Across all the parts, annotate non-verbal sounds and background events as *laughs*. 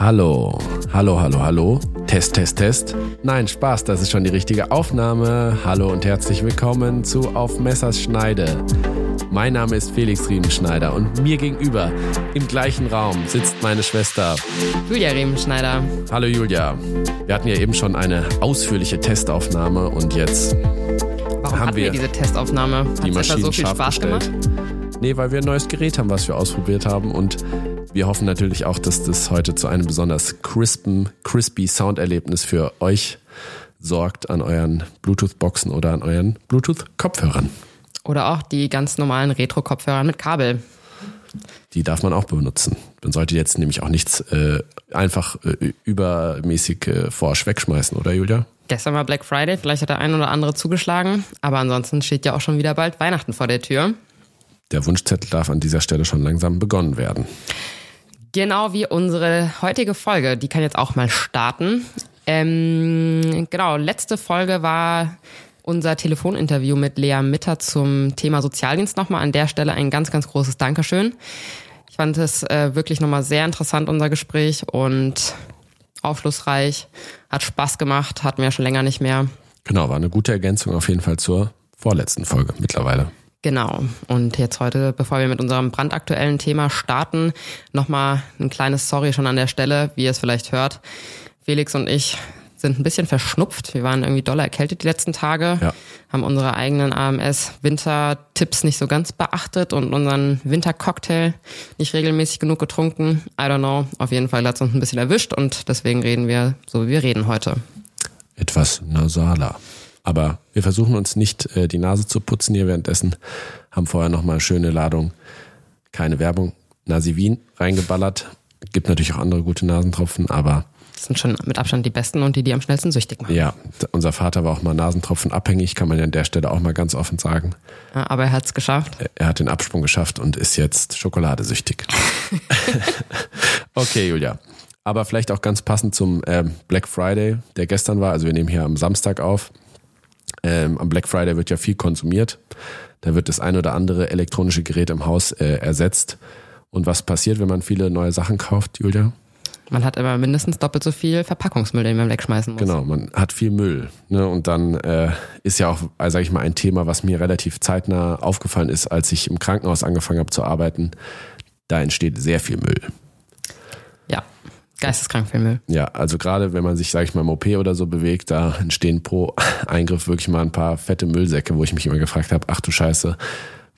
Hallo, hallo, hallo, hallo. Test, Test, Test. Nein, Spaß, das ist schon die richtige Aufnahme. Hallo und herzlich willkommen zu Auf Messers Schneide. Mein Name ist Felix Riemenschneider und mir gegenüber im gleichen Raum sitzt meine Schwester Julia Riemenschneider. Hallo Julia. Wir hatten ja eben schon eine ausführliche Testaufnahme und jetzt Warum haben wir, wir diese Testaufnahme? Hat die Maschinen so viel Spaß gestellt. gemacht? Nee, weil wir ein neues Gerät haben, was wir ausprobiert haben und wir hoffen natürlich auch, dass das heute zu einem besonders crispen, crispy Sounderlebnis für euch sorgt an euren Bluetooth-Boxen oder an euren Bluetooth-Kopfhörern. Oder auch die ganz normalen Retro-Kopfhörer mit Kabel. Die darf man auch benutzen. Man sollte jetzt nämlich auch nichts äh, einfach äh, übermäßig äh, forsch wegschmeißen, oder Julia? Gestern war Black Friday, vielleicht hat der ein oder andere zugeschlagen, aber ansonsten steht ja auch schon wieder bald Weihnachten vor der Tür. Der Wunschzettel darf an dieser Stelle schon langsam begonnen werden. Genau wie unsere heutige Folge, die kann jetzt auch mal starten. Ähm, genau, letzte Folge war unser Telefoninterview mit Lea Mitter zum Thema Sozialdienst nochmal. An der Stelle ein ganz, ganz großes Dankeschön. Ich fand es äh, wirklich nochmal sehr interessant, unser Gespräch und aufschlussreich. Hat Spaß gemacht, hatten wir schon länger nicht mehr. Genau, war eine gute Ergänzung auf jeden Fall zur vorletzten Folge mittlerweile. Genau. Und jetzt heute, bevor wir mit unserem brandaktuellen Thema starten, nochmal ein kleines Sorry schon an der Stelle, wie ihr es vielleicht hört. Felix und ich sind ein bisschen verschnupft. Wir waren irgendwie doll erkältet die letzten Tage, Ja. haben unsere eigenen AMS-Wintertipps nicht so ganz beachtet und unseren Wintercocktail nicht regelmäßig genug getrunken. I don't know. Auf jeden Fall hat es uns ein bisschen erwischt und deswegen reden wir so, wie wir reden heute. etwas nasaler. Aber wir versuchen uns nicht äh, die Nase zu putzen hier währenddessen, haben vorher nochmal eine schöne Ladung, keine Werbung, Nasivin reingeballert. Gibt natürlich auch andere gute Nasentropfen, aber Das sind schon mit Abstand die besten und die, die am schnellsten süchtig machen. ja, unser Vater war auch mal Nasentropfen abhängig, kann man ja an der Stelle auch mal ganz offen sagen. Ja, Aber er hat es geschafft. Er hat den Absprung geschafft und ist jetzt schokoladesüchtig. *laughs* okay, Julia. Aber vielleicht auch ganz passend zum ähm, Black Friday, der gestern war. Also wir nehmen hier am Samstag auf. Ähm, am Black Friday wird ja viel konsumiert. Da wird das ein oder andere elektronische Gerät im Haus äh, ersetzt. Und was passiert, wenn man viele neue Sachen kauft, Julia? Man hat immer mindestens doppelt so viel Verpackungsmüll, den man wegschmeißen muss. Genau, man hat viel Müll. Ne? Und dann äh, ist ja auch, also sage ich mal, ein Thema, was mir relativ zeitnah aufgefallen ist, als ich im Krankenhaus angefangen habe zu arbeiten. Da entsteht sehr viel Müll. Geisteskrank viel Müll. Ja, also gerade wenn man sich, sage ich mal, im OP oder so bewegt, da entstehen pro Eingriff wirklich mal ein paar fette Müllsäcke, wo ich mich immer gefragt habe, ach du Scheiße,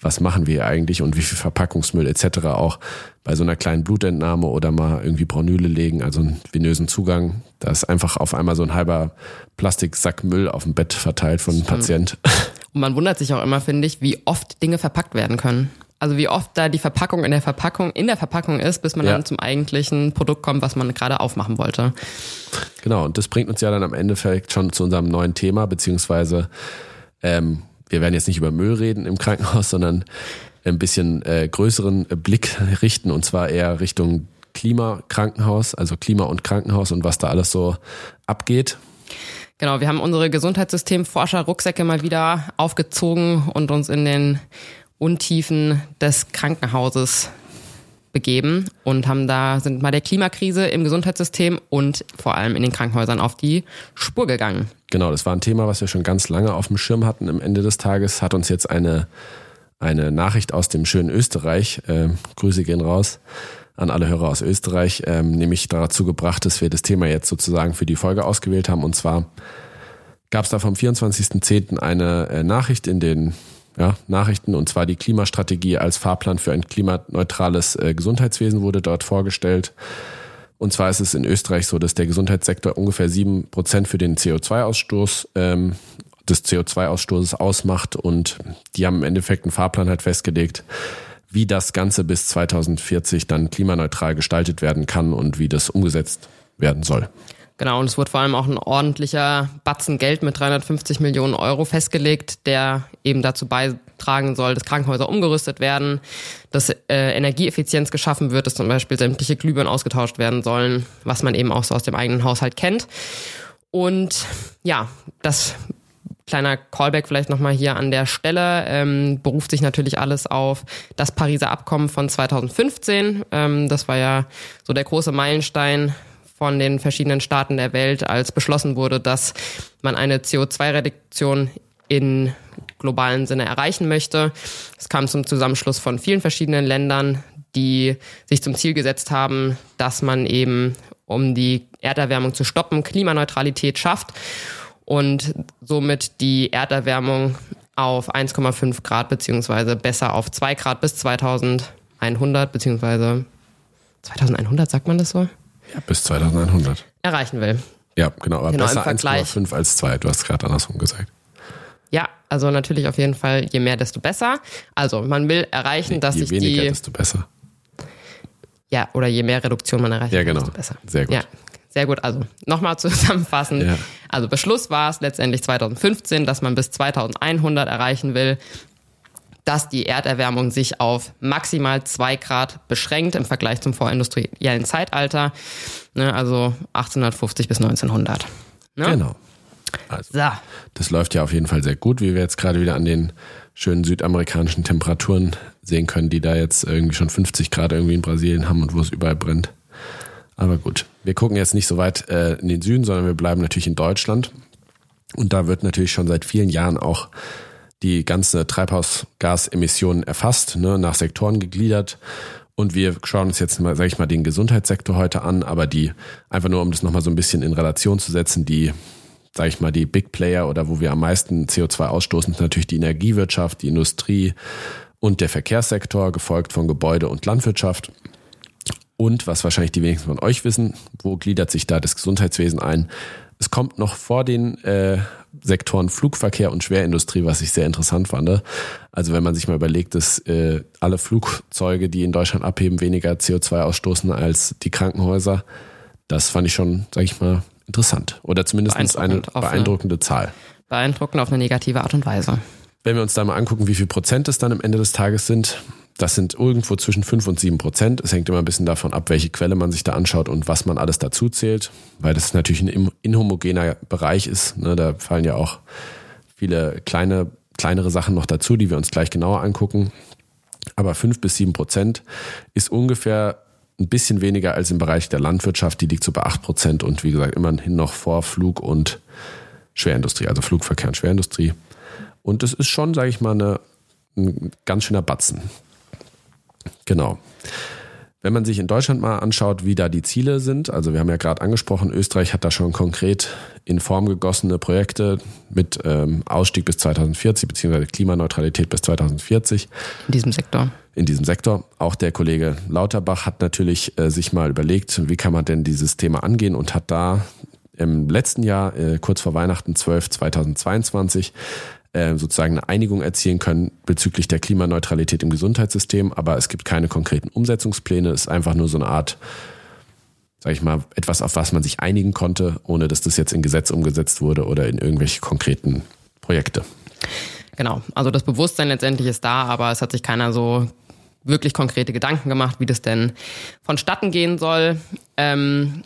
was machen wir hier eigentlich und wie viel Verpackungsmüll etc. auch bei so einer kleinen Blutentnahme oder mal irgendwie Braunüle legen, also einen venösen Zugang. Da ist einfach auf einmal so ein halber Plastiksack Müll auf dem Bett verteilt von einem Patient. Und man wundert sich auch immer, finde ich, wie oft Dinge verpackt werden können. Also wie oft da die Verpackung in der Verpackung in der Verpackung ist, bis man Ja. dann zum eigentlichen Produkt kommt, was man gerade aufmachen wollte. Genau, und das bringt uns ja dann am Endeffekt schon zu unserem neuen Thema, beziehungsweise ähm, wir werden jetzt nicht über Müll reden im Krankenhaus, sondern ein bisschen äh, größeren Blick richten und zwar eher Richtung Klimakrankenhaus, also Klima und Krankenhaus und was da alles so abgeht. Genau, wir haben unsere Gesundheitssystem-Forscher-Rucksäcke mal wieder aufgezogen und uns in den Untiefen des Krankenhauses begeben und haben da sind mal der Klimakrise im Gesundheitssystem und vor allem in den Krankenhäusern auf die Spur gegangen. Genau, das war ein Thema, was wir schon ganz lange auf dem Schirm hatten. Am Ende des Tages hat uns jetzt eine, eine Nachricht aus dem schönen Österreich, äh, Grüße gehen raus an alle Hörer aus Österreich, ähm, nämlich dazu gebracht, dass wir das Thema jetzt sozusagen für die Folge ausgewählt haben. Und zwar gab es da vom 24.10. eine äh, Nachricht in den ja, Nachrichten, und zwar die Klimastrategie als Fahrplan für ein klimaneutrales äh, Gesundheitswesen wurde dort vorgestellt. Und zwar ist es in Österreich so, dass der Gesundheitssektor ungefähr sieben Prozent für den CO2-Ausstoß ähm, des CO2-Ausstoßes ausmacht und die haben im Endeffekt einen Fahrplan halt festgelegt, wie das Ganze bis 2040 dann klimaneutral gestaltet werden kann und wie das umgesetzt werden soll. Genau, und es wurde vor allem auch ein ordentlicher Batzen Geld mit 350 Millionen Euro festgelegt, der eben dazu beitragen soll, dass Krankenhäuser umgerüstet werden, dass äh, Energieeffizienz geschaffen wird, dass zum Beispiel sämtliche Glühbirnen ausgetauscht werden sollen, was man eben auch so aus dem eigenen Haushalt kennt. Und ja, das kleiner Callback vielleicht nochmal hier an der Stelle, ähm, beruft sich natürlich alles auf das Pariser Abkommen von 2015. Ähm, das war ja so der große Meilenstein, von den verschiedenen Staaten der Welt, als beschlossen wurde, dass man eine CO2-Reduktion in globalen Sinne erreichen möchte. Es kam zum Zusammenschluss von vielen verschiedenen Ländern, die sich zum Ziel gesetzt haben, dass man eben, um die Erderwärmung zu stoppen, Klimaneutralität schafft und somit die Erderwärmung auf 1,5 Grad beziehungsweise besser auf 2 Grad bis 2100 beziehungsweise 2100, sagt man das so? Ja, bis 2100. Erreichen will. Ja, genau, aber Genau, besser Vergleich. 1,5 als 2. Du hast gerade andersrum gesagt. Ja, also natürlich auf jeden Fall, je mehr, desto besser. Also man will erreichen, dass Je sich weniger, die, desto besser. ja, oder je mehr Reduktion man erreicht, Ja, genau. desto besser. Sehr gut. Ja, sehr gut. Also nochmal *laughs* zusammenfassend. Ja. Also Beschluss war es letztendlich 2015, dass man bis 2100 erreichen will, dass die Erderwärmung sich auf maximal zwei Grad beschränkt im Vergleich zum vorindustriellen Zeitalter, ne, also 1850 bis 1900. Ne? Genau. Also, So. das läuft ja auf jeden Fall sehr gut, wie wir jetzt gerade wieder an den schönen südamerikanischen Temperaturen sehen können, die da jetzt irgendwie schon 50 Grad irgendwie in Brasilien haben und wo es überall brennt. Aber gut, wir gucken jetzt nicht so weit äh, in den Süden, sondern wir bleiben natürlich in Deutschland. Und da wird natürlich schon seit vielen Jahren auch die ganze Treibhausgasemissionen erfasst, ne, nach Sektoren gegliedert. Und wir schauen uns jetzt mal, sage ich mal, den Gesundheitssektor heute an, aber die, einfach nur um das nochmal so ein bisschen in Relation zu setzen, die, sage ich mal, die Big Player oder wo wir am meisten CO2 ausstoßen, sind natürlich die Energiewirtschaft, die Industrie und der Verkehrssektor, gefolgt von Gebäude und Landwirtschaft. Und was wahrscheinlich die wenigsten von euch wissen, wo gliedert sich da das Gesundheitswesen ein? Es kommt noch vor den äh, Sektoren Flugverkehr und Schwerindustrie, was ich sehr interessant fand. Also wenn man sich mal überlegt, dass äh, alle Flugzeuge, die in Deutschland abheben, weniger CO2 ausstoßen als die Krankenhäuser, das fand ich schon, sage ich mal, interessant. Oder zumindest eine Beeindruckend auf eine- beeindruckende Zahl. Beeindruckend auf eine negative Art und Weise. Wenn wir uns da mal angucken, wie viel Prozent es dann am Ende des Tages sind, das sind irgendwo zwischen 5 und 7 Prozent. Es hängt immer ein bisschen davon ab, welche Quelle man sich da anschaut und was man alles dazu zählt, weil das natürlich ein inhomogener Bereich ist. Ne, da fallen ja auch viele kleine, kleinere Sachen noch dazu, die wir uns gleich genauer angucken. Aber 5 bis 7 Prozent ist ungefähr ein bisschen weniger als im Bereich der Landwirtschaft. Die liegt so bei 8 Prozent und wie gesagt immerhin noch vor Flug und Schwerindustrie, also Flugverkehr und Schwerindustrie. Und es ist schon, sage ich mal, eine, ein ganz schöner Batzen. Genau. Wenn man sich in Deutschland mal anschaut, wie da die Ziele sind, also wir haben ja gerade angesprochen, Österreich hat da schon konkret in Form gegossene Projekte mit ähm, Ausstieg bis 2040 beziehungsweise Klimaneutralität bis 2040 In diesem Sektor. in diesem Sektor. Auch der Kollege Lauterbach hat natürlich äh, sich mal überlegt, wie kann man denn dieses Thema angehen und hat da im letzten Jahr, äh, kurz vor Weihnachten 12 2022, äh, sozusagen eine Einigung erzielen können bezüglich der Klimaneutralität im Gesundheitssystem, aber es gibt keine konkreten Umsetzungspläne, es ist einfach nur so eine Art, sag ich mal, etwas, auf was man sich einigen konnte, ohne dass das jetzt in Gesetz umgesetzt wurde oder in irgendwelche konkreten Projekte. Genau. Also das Bewusstsein letztendlich ist da, aber es hat sich keiner so wirklich konkrete Gedanken gemacht, wie das denn vonstatten gehen soll. Ähm,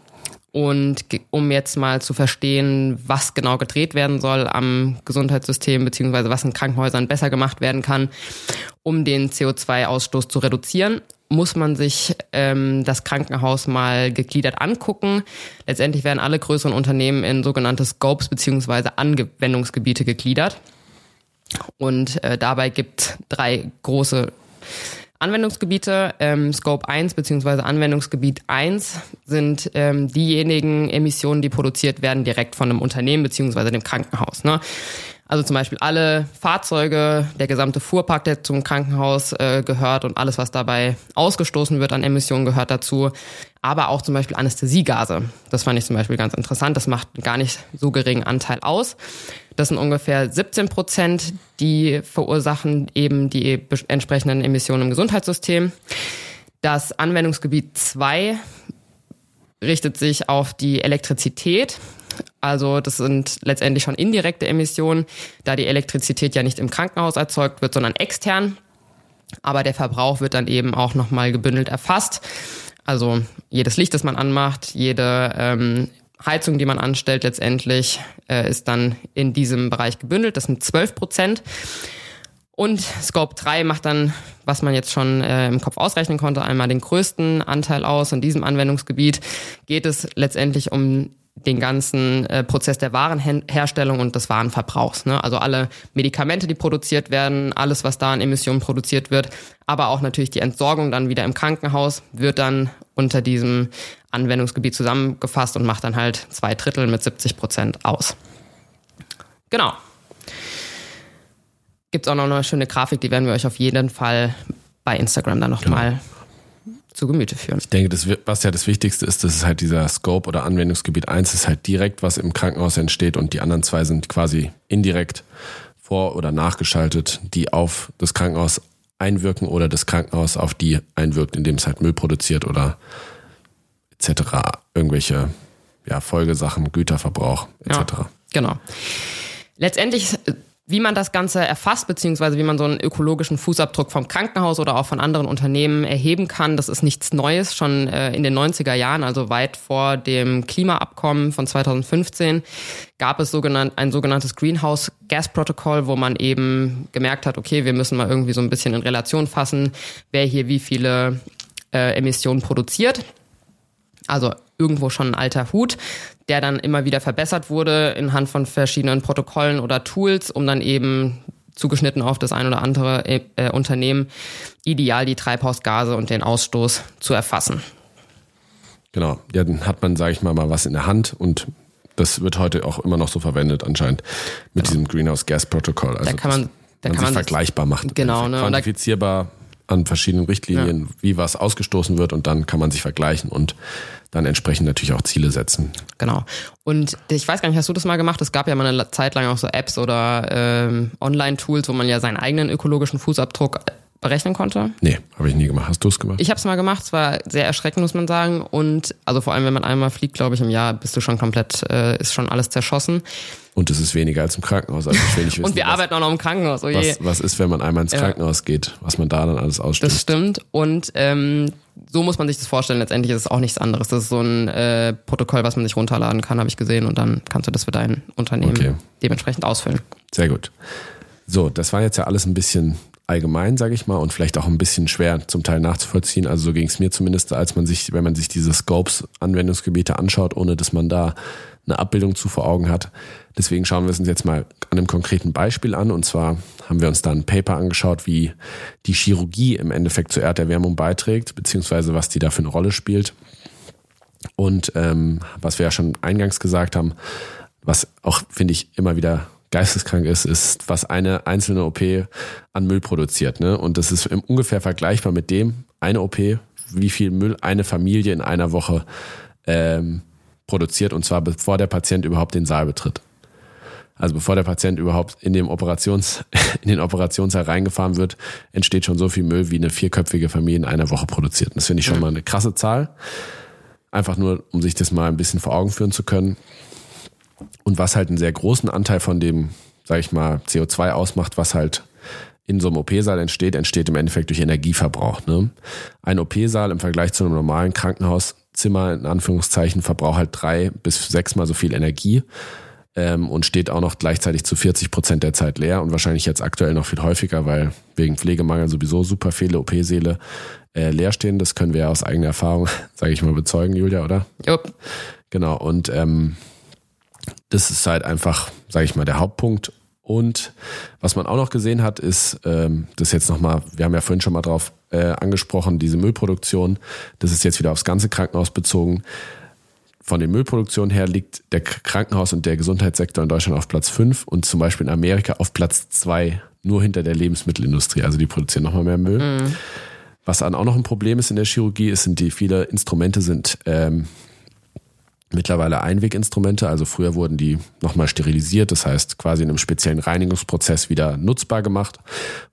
und um jetzt mal zu verstehen, was genau gedreht werden soll am Gesundheitssystem, beziehungsweise was in Krankenhäusern besser gemacht werden kann, um den CO2-Ausstoß zu reduzieren, muss man sich ähm, das Krankenhaus mal gegliedert angucken. Letztendlich werden alle größeren Unternehmen in sogenannte Scopes beziehungsweise Anwendungsgebiete gegliedert. Und äh, dabei gibt drei große Anwendungsgebiete. Ähm, Scope 1 bzw. Anwendungsgebiet 1 sind ähm, diejenigen Emissionen, die produziert werden direkt von einem Unternehmen bzw. dem Krankenhaus. Ne? Also zum Beispiel alle Fahrzeuge, der gesamte Fuhrpark, der zum Krankenhaus äh, gehört und alles, was dabei ausgestoßen wird an Emissionen, gehört dazu. Aber auch zum Beispiel Anästhesiegase. Das fand ich zum Beispiel ganz interessant. Das macht gar nicht so geringen Anteil aus. Das sind ungefähr 17 Prozent, die verursachen eben die entsprechenden Emissionen im Gesundheitssystem. Das Anwendungsgebiet 2 richtet sich auf die Elektrizität. Also das sind letztendlich schon indirekte Emissionen, da die Elektrizität ja nicht im Krankenhaus erzeugt wird, sondern extern. Aber der Verbrauch wird dann eben auch nochmal gebündelt erfasst. Also jedes Licht, das man anmacht, jede ähm, Heizung, die man anstellt, letztendlich äh, ist dann in diesem Bereich gebündelt. Das sind 12 Prozent. Und Scope 3 macht dann, was man jetzt schon äh, im Kopf ausrechnen konnte, einmal den größten Anteil aus. In diesem Anwendungsgebiet geht es letztendlich um den ganzen äh, Prozess der Warenherstellung und des Warenverbrauchs. Ne? Also alle Medikamente, die produziert werden, alles, was da an Emissionen produziert wird, aber auch natürlich die Entsorgung dann wieder im Krankenhaus wird dann unter diesem Anwendungsgebiet zusammengefasst und macht dann halt zwei Drittel mit 70 Prozent aus. Genau. Gibt es auch noch eine schöne Grafik, die werden wir euch auf jeden Fall bei Instagram dann nochmal genau zu Gemüte führen. Ich denke, das, was ja das Wichtigste ist, das ist halt dieser Scope oder Anwendungsgebiet 1 ist halt direkt, was im Krankenhaus entsteht und die anderen zwei sind quasi indirekt vor- oder nachgeschaltet, die auf das Krankenhaus einwirken oder das Krankenhaus auf die einwirkt, indem es halt Müll produziert oder etc. Irgendwelche ja, Folgesachen, Güterverbrauch etc. Ja, genau. Letztendlich wie man das Ganze erfasst, beziehungsweise wie man so einen ökologischen Fußabdruck vom Krankenhaus oder auch von anderen Unternehmen erheben kann, das ist nichts Neues. Schon äh, in den 90er Jahren, also weit vor dem Klimaabkommen von 2015, gab es sogenannt, ein sogenanntes Greenhouse Gas Protocol, wo man eben gemerkt hat, okay, wir müssen mal irgendwie so ein bisschen in Relation fassen, wer hier wie viele äh, Emissionen produziert. Also irgendwo schon ein alter Hut der dann immer wieder verbessert wurde in Hand von verschiedenen Protokollen oder Tools, um dann eben zugeschnitten auf das ein oder andere äh, äh, Unternehmen ideal die Treibhausgase und den Ausstoß zu erfassen. Genau, ja, dann hat man, sage ich mal, mal was in der Hand und das wird heute auch immer noch so verwendet anscheinend mit genau. diesem Greenhouse Gas Protokoll. Also da kann man, da man kann sich man vergleichbar macht. Genau, ne? Quantifizierbar an verschiedenen Richtlinien, ja. wie was ausgestoßen wird und dann kann man sich vergleichen und dann entsprechend natürlich auch Ziele setzen. Genau. Und ich weiß gar nicht, hast du das mal gemacht? Es gab ja mal eine Zeit lang auch so Apps oder ähm, Online-Tools, wo man ja seinen eigenen ökologischen Fußabdruck berechnen konnte? Nee, habe ich nie gemacht. Hast du es gemacht? Ich habe es mal gemacht. Es war sehr erschreckend, muss man sagen. Und also vor allem, wenn man einmal fliegt, glaube ich, im Jahr bist du schon komplett, äh, ist schon alles zerschossen. Und es ist weniger als im Krankenhaus. Also ich will nicht *laughs* wissen, Und wir was, arbeiten auch noch im Krankenhaus. Oh was, was, ist, wenn man einmal ins Krankenhaus ja. geht, was man da dann alles ausstößt? Das stimmt. Und ähm, so muss man sich das vorstellen. Letztendlich ist es auch nichts anderes. Das ist so ein äh, Protokoll, was man sich runterladen kann, habe ich gesehen. Und dann kannst du das für dein Unternehmen okay. dementsprechend ausfüllen. Sehr gut. So, das war jetzt ja alles ein bisschen allgemein, sage ich mal, und vielleicht auch ein bisschen schwer zum Teil nachzuvollziehen. Also so ging es mir zumindest, als man sich, wenn man sich diese Scopes-Anwendungsgebiete anschaut, ohne dass man da eine Abbildung zu vor Augen hat. Deswegen schauen wir es uns jetzt mal an einem konkreten Beispiel an. Und zwar haben wir uns da ein Paper angeschaut, wie die Chirurgie im Endeffekt zur Erderwärmung beiträgt, beziehungsweise was die da für eine Rolle spielt. Und ähm, was wir ja schon eingangs gesagt haben, was auch, finde ich, immer wieder geisteskrank ist, ist, was eine einzelne OP an Müll produziert. Ne? Und das ist ungefähr vergleichbar mit dem, eine OP, wie viel Müll eine Familie in einer Woche ähm, produziert und zwar bevor der Patient überhaupt den Saal betritt. Also bevor der Patient überhaupt in, dem Operations, *laughs* in den Operationssaal reingefahren wird, entsteht schon so viel Müll, wie eine vierköpfige Familie in einer Woche produziert. Und das finde ich schon mal eine krasse Zahl. Einfach nur, um sich das mal ein bisschen vor Augen führen zu können. Und was halt einen sehr großen Anteil von dem, sage ich mal, CO2 ausmacht, was halt in so einem OP-Saal entsteht, entsteht im Endeffekt durch Energieverbrauch. Ne? Ein OP-Saal im Vergleich zu einem normalen Krankenhauszimmer, in Anführungszeichen, verbraucht halt drei bis sechsmal so viel Energie ähm, und steht auch noch gleichzeitig zu 40 Prozent der Zeit leer und wahrscheinlich jetzt aktuell noch viel häufiger, weil wegen Pflegemangel sowieso super viele OP-Säle äh, leer stehen. Das können wir ja aus eigener Erfahrung, *laughs* sage ich mal, bezeugen, Julia, oder? Jupp. Genau, und ähm, das ist halt einfach, sage ich mal, der Hauptpunkt. Und was man auch noch gesehen hat, ist, ähm, das jetzt nochmal, wir haben ja vorhin schon mal drauf äh, angesprochen, diese Müllproduktion, das ist jetzt wieder aufs ganze Krankenhaus bezogen. Von den Müllproduktionen her liegt der Krankenhaus- und der Gesundheitssektor in Deutschland auf Platz 5 und zum Beispiel in Amerika auf Platz 2, nur hinter der Lebensmittelindustrie. Also die produzieren nochmal mehr Müll. Mhm. Was dann auch noch ein Problem ist in der Chirurgie, ist, sind die viele Instrumente sind ähm, mittlerweile Einweginstrumente. Also früher wurden die nochmal sterilisiert, das heißt quasi in einem speziellen Reinigungsprozess wieder nutzbar gemacht.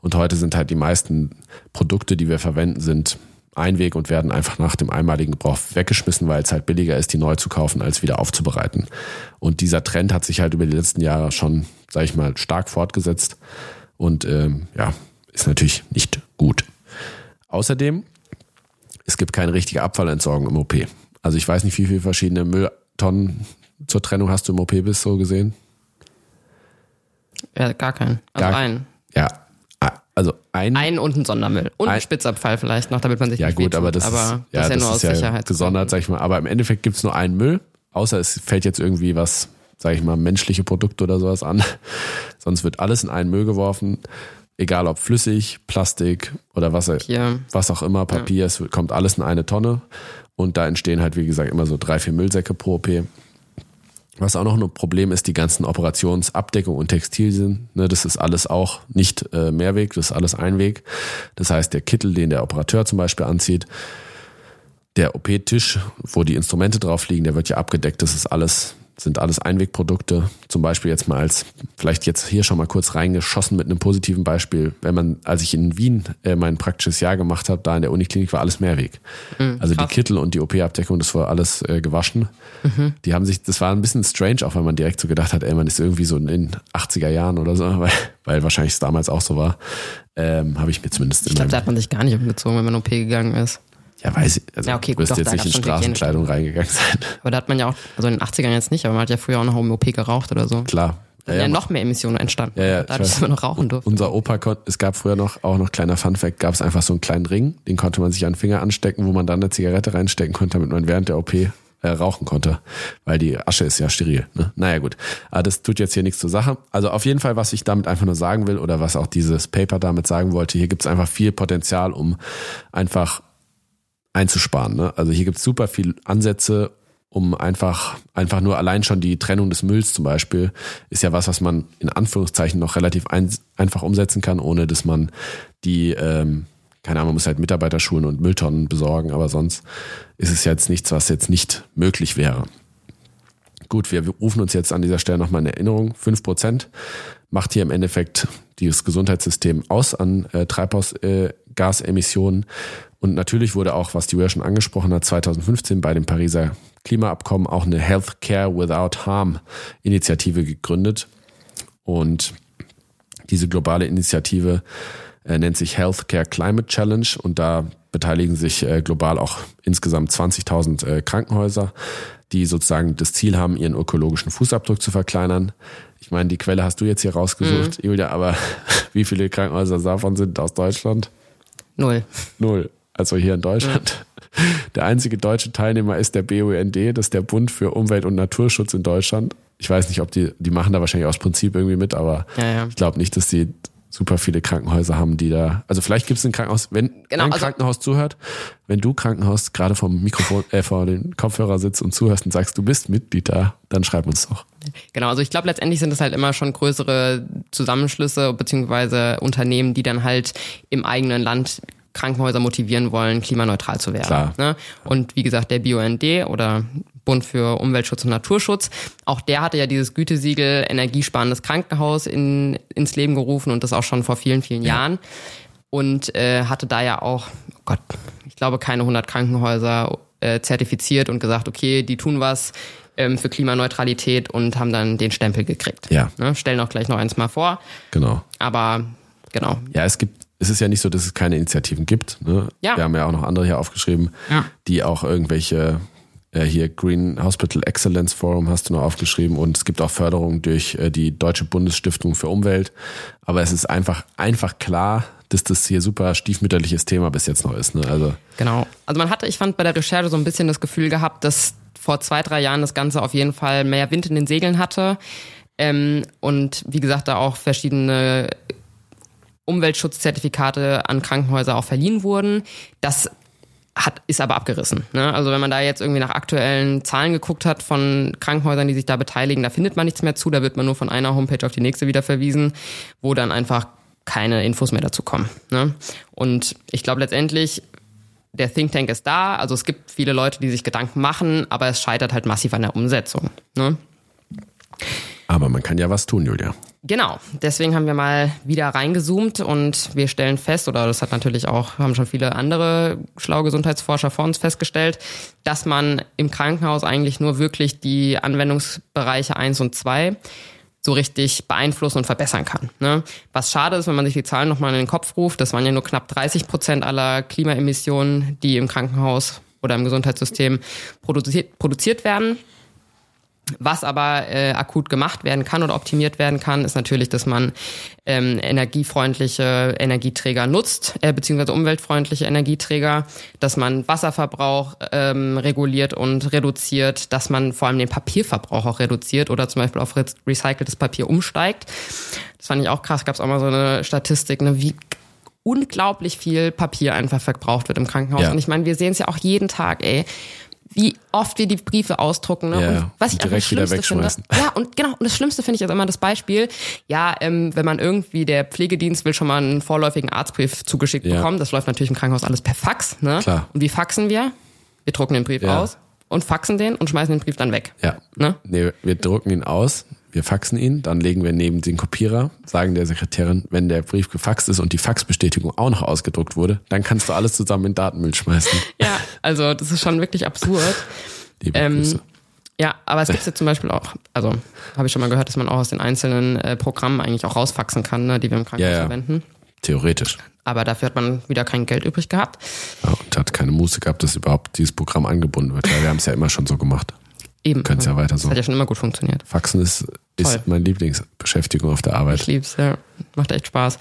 Und heute sind halt die meisten Produkte, die wir verwenden, sind Einweg und werden einfach nach dem einmaligen Gebrauch weggeschmissen, weil es halt billiger ist, die neu zu kaufen, als wieder aufzubereiten. Und dieser Trend hat sich halt über die letzten Jahre schon, sage ich mal, stark fortgesetzt und ähm, ja, ist natürlich nicht gut. Außerdem, es gibt keine richtige Abfallentsorgung im OP. Also ich weiß nicht, wie viele verschiedene Mülltonnen zur Trennung hast du im OP bis so gesehen? Ja, gar keinen. Also gar, einen. Ja, Also ein, Ein und ein Sondermüll. Und ein, Spitzabfall vielleicht noch, damit man sich ja nicht gut, aber das ist aber ja, das ist ja das nur aus ist ja Sicherheit. gesondert, sag ich mal. Aber im Endeffekt gibt's nur einen Müll, außer es fällt jetzt irgendwie was, sag ich mal, menschliche Produkte oder sowas an. *laughs* Sonst wird alles in einen Müll geworfen, egal ob flüssig, Plastik oder was, was auch immer, Papier, es wird- kommt alles in eine Tonne. Und da entstehen halt, wie gesagt, immer so drei, vier Müllsäcke pro OP. Was auch noch ein Problem ist, die ganzen Operationsabdeckung und Textilien. Ne, das ist alles auch nicht äh, Mehrweg, das ist alles Einweg. Das heißt, der Kittel, den der Operateur zum Beispiel anzieht, der OP-Tisch, wo die Instrumente drauf liegen, der wird ja abgedeckt. Das ist alles, sind alles Einwegprodukte. Zum Beispiel jetzt mal als, vielleicht jetzt hier schon mal kurz reingeschossen mit einem positiven Beispiel. Wenn man, als ich in Wien äh, mein praktisches Jahr gemacht habe, da in der Uniklinik war alles Mehrweg. also die krass. Kittel und die OP-Abdeckung, das war alles äh, gewaschen. Die haben sich, das war ein bisschen strange, auch wenn man direkt so gedacht hat, ey, man ist irgendwie so in den 80er Jahren oder so, *laughs* weil, weil wahrscheinlich es damals auch so war. Ähm, habe ich mir zumindest Ich glaube, da hat man sich gar nicht umgezogen, wenn man OP gegangen ist. Ja weiß ich, also Ja, okay, du gut, wirst doch, jetzt nicht in Straßenkleidung reingegangen sein. *laughs* Aber da hat man ja auch, also in den 80ern jetzt nicht, aber man hat ja früher auch noch im OP geraucht oder so. Klar. Da sind ja, noch mehr Emissionen entstanden. Ja, ja, dadurch, ich dass man noch rauchen durfte. Unser Opa konnte, es gab früher noch, auch noch kleiner Funfact, gab es einfach so einen kleinen Ring, den konnte man sich an den Finger anstecken, wo man dann eine Zigarette reinstecken konnte, damit man während der OP äh, rauchen konnte, weil die Asche ist ja steril. Ne? Naja gut, aber das tut jetzt hier nichts zur Sache. Also auf jeden Fall, was ich damit einfach nur sagen will oder was auch dieses Paper damit sagen wollte, hier gibt es einfach viel Potenzial, um einfach einzusparen. Ne? Also hier gibt es super viel Ansätze, um einfach, einfach nur allein schon die Trennung des Mülls zum Beispiel, ist ja was, was man in Anführungszeichen noch relativ ein, einfach umsetzen kann, ohne dass man die, ähm, keine Ahnung, man muss halt Mitarbeiter schulen und Mülltonnen besorgen, aber sonst ist es jetzt nichts, was jetzt nicht möglich wäre. Gut, wir rufen uns jetzt an dieser Stelle nochmal in Erinnerung. 5% macht hier im Endeffekt dieses Gesundheitssystem aus an äh, Treibhausgasemissionen. Und natürlich wurde auch, was die Julia schon angesprochen hat, 2015 bei dem Pariser Klimaabkommen auch eine Healthcare Without Harm Initiative gegründet. Und diese globale Initiative äh, nennt sich Healthcare Climate Challenge und da beteiligen sich äh, global auch insgesamt 20.000 äh, Krankenhäuser, die sozusagen das Ziel haben, ihren ökologischen Fußabdruck zu verkleinern. Ich meine, die Quelle hast du jetzt hier rausgesucht, Julia, aber *laughs* wie viele Krankenhäuser davon sind aus Deutschland? Null. Null. Also hier in Deutschland. Der einzige deutsche Teilnehmer ist der BUND, das ist der Bund für Umwelt- und Naturschutz in Deutschland. Ich weiß nicht, ob die, die machen da wahrscheinlich aus Prinzip irgendwie mit, aber Ja, ja. ich glaube nicht, dass die super viele Krankenhäuser haben, die da. Also vielleicht gibt es ein Krankenhaus, wenn Genau, ein also- Krankenhaus zuhört, wenn du Krankenhaus gerade vom Mikrofon, äh, vor den Kopfhörer sitzt und zuhörst und sagst, du bist Mitglied da, dann schreib uns doch. Genau, also ich glaube, letztendlich sind es halt immer schon größere Zusammenschlüsse beziehungsweise Unternehmen, die dann halt im eigenen Land Krankenhäuser motivieren wollen, klimaneutral zu werden. Klar. Ne? Und wie gesagt, der BUND oder Bund für Umweltschutz und Naturschutz, auch der hatte ja dieses Gütesiegel energiesparendes Krankenhaus in, ins Leben gerufen und das auch schon vor vielen, vielen Jahren. Und äh, hatte da ja auch, oh Gott, ich glaube, keine 100 Krankenhäuser äh, zertifiziert und gesagt, okay, die tun was ähm, für Klimaneutralität und haben dann den Stempel gekriegt. Ja. Ne? Stellen auch gleich noch eins mal vor. Genau. Aber genau. Ja, es gibt, es ist ja nicht so, dass es keine Initiativen gibt. Ne? Ja. Wir haben ja auch noch andere hier aufgeschrieben, Ja. die auch irgendwelche, äh, hier Green Hospital Excellence Forum hast du noch aufgeschrieben und es gibt auch Förderung durch äh, die Deutsche Bundesstiftung für Umwelt. Aber es ist einfach, einfach klar, dass das hier super stiefmütterliches Thema bis jetzt noch ist. Ne? Also Genau. Also man hatte, ich fand bei der Recherche so ein bisschen das Gefühl gehabt, dass vor zwei, drei Jahren das Ganze auf jeden Fall mehr Wind in den Segeln hatte. Ähm, und wie gesagt, da auch verschiedene Umweltschutzzertifikate an Krankenhäuser auch verliehen wurden. Das hat, ist aber abgerissen. Ne? Also wenn man da jetzt irgendwie nach aktuellen Zahlen geguckt hat von Krankenhäusern, die sich da beteiligen, da findet man nichts mehr zu. Da wird man nur von einer Homepage auf die nächste wieder verwiesen, wo dann einfach keine Infos mehr dazu kommen. Ne? Und ich glaube letztendlich, der Think Tank ist da. Also es gibt viele Leute, die sich Gedanken machen, aber es scheitert halt massiv an der Umsetzung. Ne? Aber man kann ja was tun, Julia. Genau, deswegen haben wir mal wieder reingezoomt und wir stellen fest, oder das hat natürlich auch, haben schon viele andere schlaue Gesundheitsforscher vor uns festgestellt, dass man im Krankenhaus eigentlich nur wirklich die Anwendungsbereiche eins und zwei so richtig beeinflussen und verbessern kann. Ne? Was schade ist, wenn man sich die Zahlen nochmal in den Kopf ruft, das waren ja nur knapp 30 Prozent aller Klimaemissionen, die im Krankenhaus oder im Gesundheitssystem produziert, produziert werden. Was aber äh, akut gemacht werden kann oder optimiert werden kann, ist natürlich, dass man ähm, energiefreundliche Energieträger nutzt, äh, beziehungsweise umweltfreundliche Energieträger, dass man Wasserverbrauch ähm, reguliert und reduziert, dass man vor allem den Papierverbrauch auch reduziert oder zum Beispiel auf recyceltes Papier umsteigt. Das fand ich auch krass, gab es auch mal so eine Statistik, ne, wie unglaublich viel Papier einfach verbraucht wird im Krankenhaus. Ja. Und ich meine, wir sehen es ja auch jeden Tag, ey wie oft wir die Briefe ausdrucken. Ne? Ja, und was ich direkt einfach das Schlimmste wieder wegschmeißen. Finde, ja, und genau, und das Schlimmste finde ich jetzt immer das Beispiel, ja, ähm, wenn man irgendwie, der Pflegedienst will schon mal einen vorläufigen Arztbrief zugeschickt Ja. bekommen, das läuft natürlich im Krankenhaus alles per Fax. Ne? Klar. Und wie faxen wir? Wir drucken den Brief Ja. aus und faxen den und schmeißen den Brief dann weg. Ja. Ne? Nee, wir drucken ihn aus, wir faxen ihn, dann legen wir neben den Kopierer, sagen der Sekretärin, wenn der Brief gefaxt ist und die Faxbestätigung auch noch ausgedruckt wurde, dann kannst du alles zusammen in Datenmüll schmeißen. *laughs* Ja, also das ist schon wirklich absurd. Liebe Ähm, Grüße. Ja, aber es gibt ja zum Beispiel auch, also habe ich schon mal gehört, dass man auch aus den einzelnen äh, Programmen eigentlich auch rausfaxen kann, ne, die wir im Krankenhaus Ja, ja. verwenden. Theoretisch. Aber dafür hat man wieder kein Geld übrig gehabt. Ja, und hat keine Muße gehabt, dass überhaupt dieses Programm angebunden wird, weil wir haben es ja immer schon so gemacht. Eben. Könnt's ja weiter so. Das hat ja schon immer gut funktioniert. Faxen ist, ist meine Lieblingsbeschäftigung auf der Ich Arbeit. lieb's, ja. Macht echt Spaß.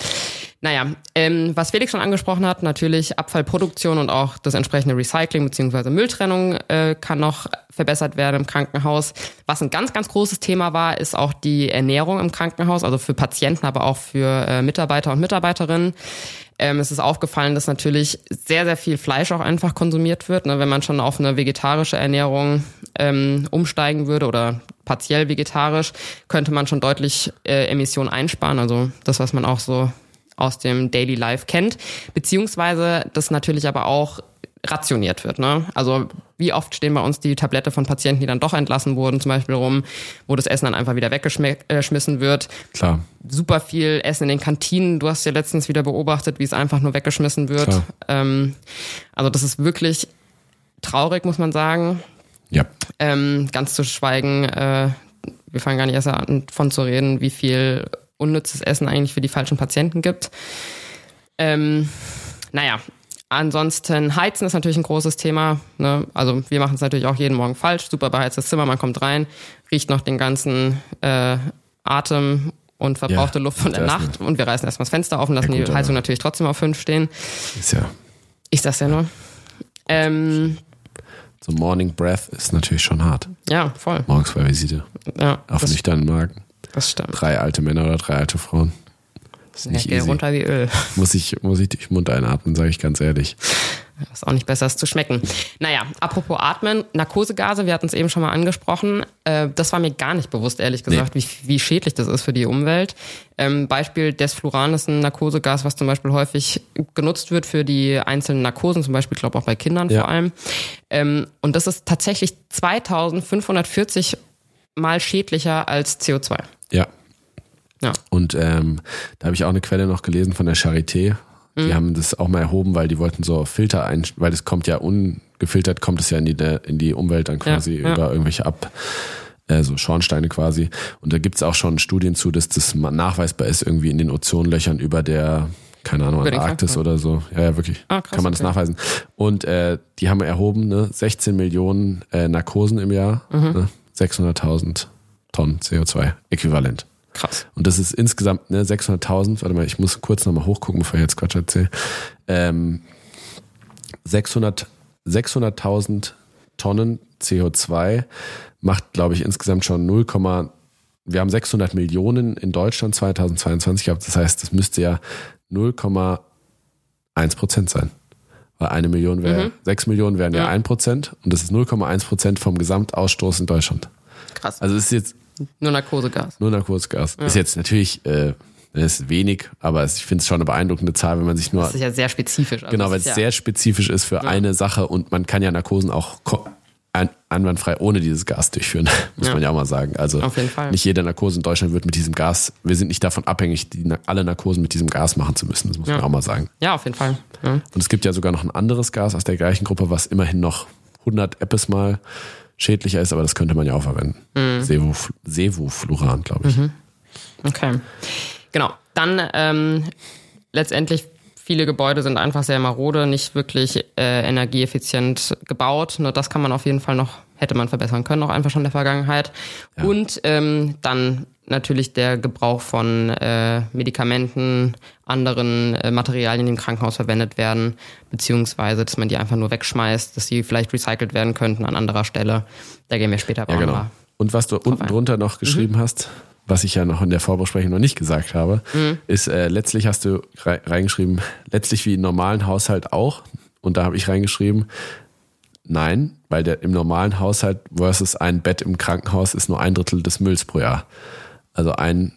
Naja, ähm, was Felix schon angesprochen hat, natürlich Abfallproduktion und auch das entsprechende Recycling bzw. Mülltrennung äh, kann noch verbessert werden im Krankenhaus. Was ein ganz, ganz großes Thema war, ist auch die Ernährung im Krankenhaus, also für Patienten, aber auch für äh, Mitarbeiter und Mitarbeiterinnen. Ähm, es ist aufgefallen, dass natürlich sehr, sehr viel Fleisch auch einfach konsumiert wird. Ne? Wenn man schon auf eine vegetarische Ernährung ähm, umsteigen würde oder partiell vegetarisch, könnte man schon deutlich äh, Emissionen einsparen. Also das, was man auch so aus dem Daily Life kennt. Beziehungsweise das natürlich aber auch rationiert wird. Ne? Also wie oft stehen bei uns die Tablette von Patienten, die dann doch entlassen wurden, zum Beispiel rum, wo das Essen dann einfach wieder weggeschmissen wird Klar. super viel Essen in den Kantinen. Du hast ja letztens wieder beobachtet, wie es einfach nur weggeschmissen wird. Ähm, also das ist wirklich traurig, muss man sagen. Ja. Ähm, ganz zu schweigen, äh, wir fangen gar nicht erst an, von zu reden, wie viel unnützes Essen eigentlich für die falschen Patienten gibt. Ähm, naja, ansonsten Heizen ist natürlich ein großes Thema. Ne? Also wir machen es natürlich auch jeden Morgen falsch. Super beheiztes Zimmer, man kommt rein, riecht noch den ganzen äh, Atem und verbrauchte Ja, Luft von der Nacht und wir reißen erstmal das Fenster auf und lassen Ja, gut, die Heizung natürlich trotzdem auf fünf stehen. Ist ja. Ich sag's ja nur. Ähm, So Morning Breath ist natürlich schon hart. ja, voll. Morgens bei Visite. Ja, Auf das, nüchternen Magen. das stimmt. Drei alte Männer oder drei alte Frauen. Ist nicht geh easy. runter wie Öl. *laughs* Muss ich, muss ich durch den Mund einatmen, sage ich ganz ehrlich. Ist auch nicht besser, es zu schmecken. Naja, apropos Atmen, Narkosegase, wir hatten es eben schon mal angesprochen. Äh, das war mir gar nicht bewusst, ehrlich gesagt, wie, wie schädlich das ist für die Umwelt. Ähm, Beispiel Desfluran ist ein Narkosegas, was zum Beispiel häufig genutzt wird für die einzelnen Narkosen, zum Beispiel, ich glaube auch bei Kindern Ja. vor allem. Ähm, und das ist tatsächlich 2540 mal schädlicher als CO2. Ja. Ja. Und ähm, da habe ich auch eine Quelle noch gelesen von der Charité. Die Mhm. haben das auch mal erhoben, weil die wollten so Filter ein, weil das kommt ja ungefiltert, kommt es ja in die, in die Umwelt dann quasi Ja, ja. über irgendwelche Ab, äh, so Schornsteine quasi. Und da gibt's auch schon Studien zu, dass das nachweisbar ist, irgendwie in den Ozonlöchern über der, keine Ahnung, Antarktis oder so. Ja, ja, wirklich. Ah, krass, Kann man das okay. nachweisen. Und äh, die haben erhoben, ne, 16 Millionen äh, Narkosen im Jahr, Mhm. ne, 600.000 Tonnen CO2 äquivalent. Krass. Und das ist insgesamt ne, 600.000. Warte mal, ich muss kurz nochmal hochgucken, bevor ich jetzt Quatsch erzähle. Ähm, 600 600.000 Tonnen CO2 macht, glaube ich, insgesamt schon 0, wir haben 600 Millionen in Deutschland 2022 gehabt. Das heißt, das müsste ja 0,1 Prozent sein. Weil eine Million wäre, sechs Millionen wären ja Ja. ein Prozent und das ist 0,1 Prozent vom Gesamtausstoß in Deutschland. Krass. Also es ist jetzt Nur Narkosegas. nur Narkosgas. Ist jetzt natürlich äh, ist wenig, aber ich finde es schon eine beeindruckende Zahl, wenn man sich nur Das ist ja sehr spezifisch. Also genau, weil es ja, sehr spezifisch ist für eine Sache und man kann ja Narkosen auch einwandfrei ohne dieses Gas durchführen, *laughs* muss Ja. man ja auch mal sagen. Also Auf jeden Fall. nicht jede Narkose in Deutschland wird mit diesem Gas, wir sind nicht davon abhängig, die, alle Narkosen mit diesem Gas machen zu müssen, das muss man Ja. auch mal sagen. Ja, auf jeden Fall. Ja. Und es gibt ja sogar noch ein anderes Gas aus der gleichen Gruppe, was immerhin noch 100 Epis mal schädlicher ist, aber das könnte man ja auch verwenden. Mhm. Sevofl- Sevofluran, glaube ich. Okay. Genau. Dann ähm, letztendlich Viele Gebäude sind einfach sehr marode, nicht wirklich äh, energieeffizient gebaut. Nur das kann man auf jeden Fall noch, hätte man verbessern können, auch einfach schon in der Vergangenheit. Ja. Und ähm, dann natürlich der Gebrauch von äh, Medikamenten, anderen äh, Materialien, die im Krankenhaus verwendet werden, beziehungsweise, dass man die einfach nur wegschmeißt, dass sie vielleicht recycelt werden könnten an anderer Stelle. Da gehen wir später ja, genau. Und was du unten drunter noch geschrieben mhm. hast, was ich ja noch in der Vorbesprechung noch nicht gesagt habe, mhm. ist äh, letztlich hast du reingeschrieben, letztlich wie im normalen Haushalt auch. Und da habe ich reingeschrieben, nein, weil der im normalen Haushalt versus ein Bett im Krankenhaus ist nur ein Drittel des Mülls pro Jahr. Also ein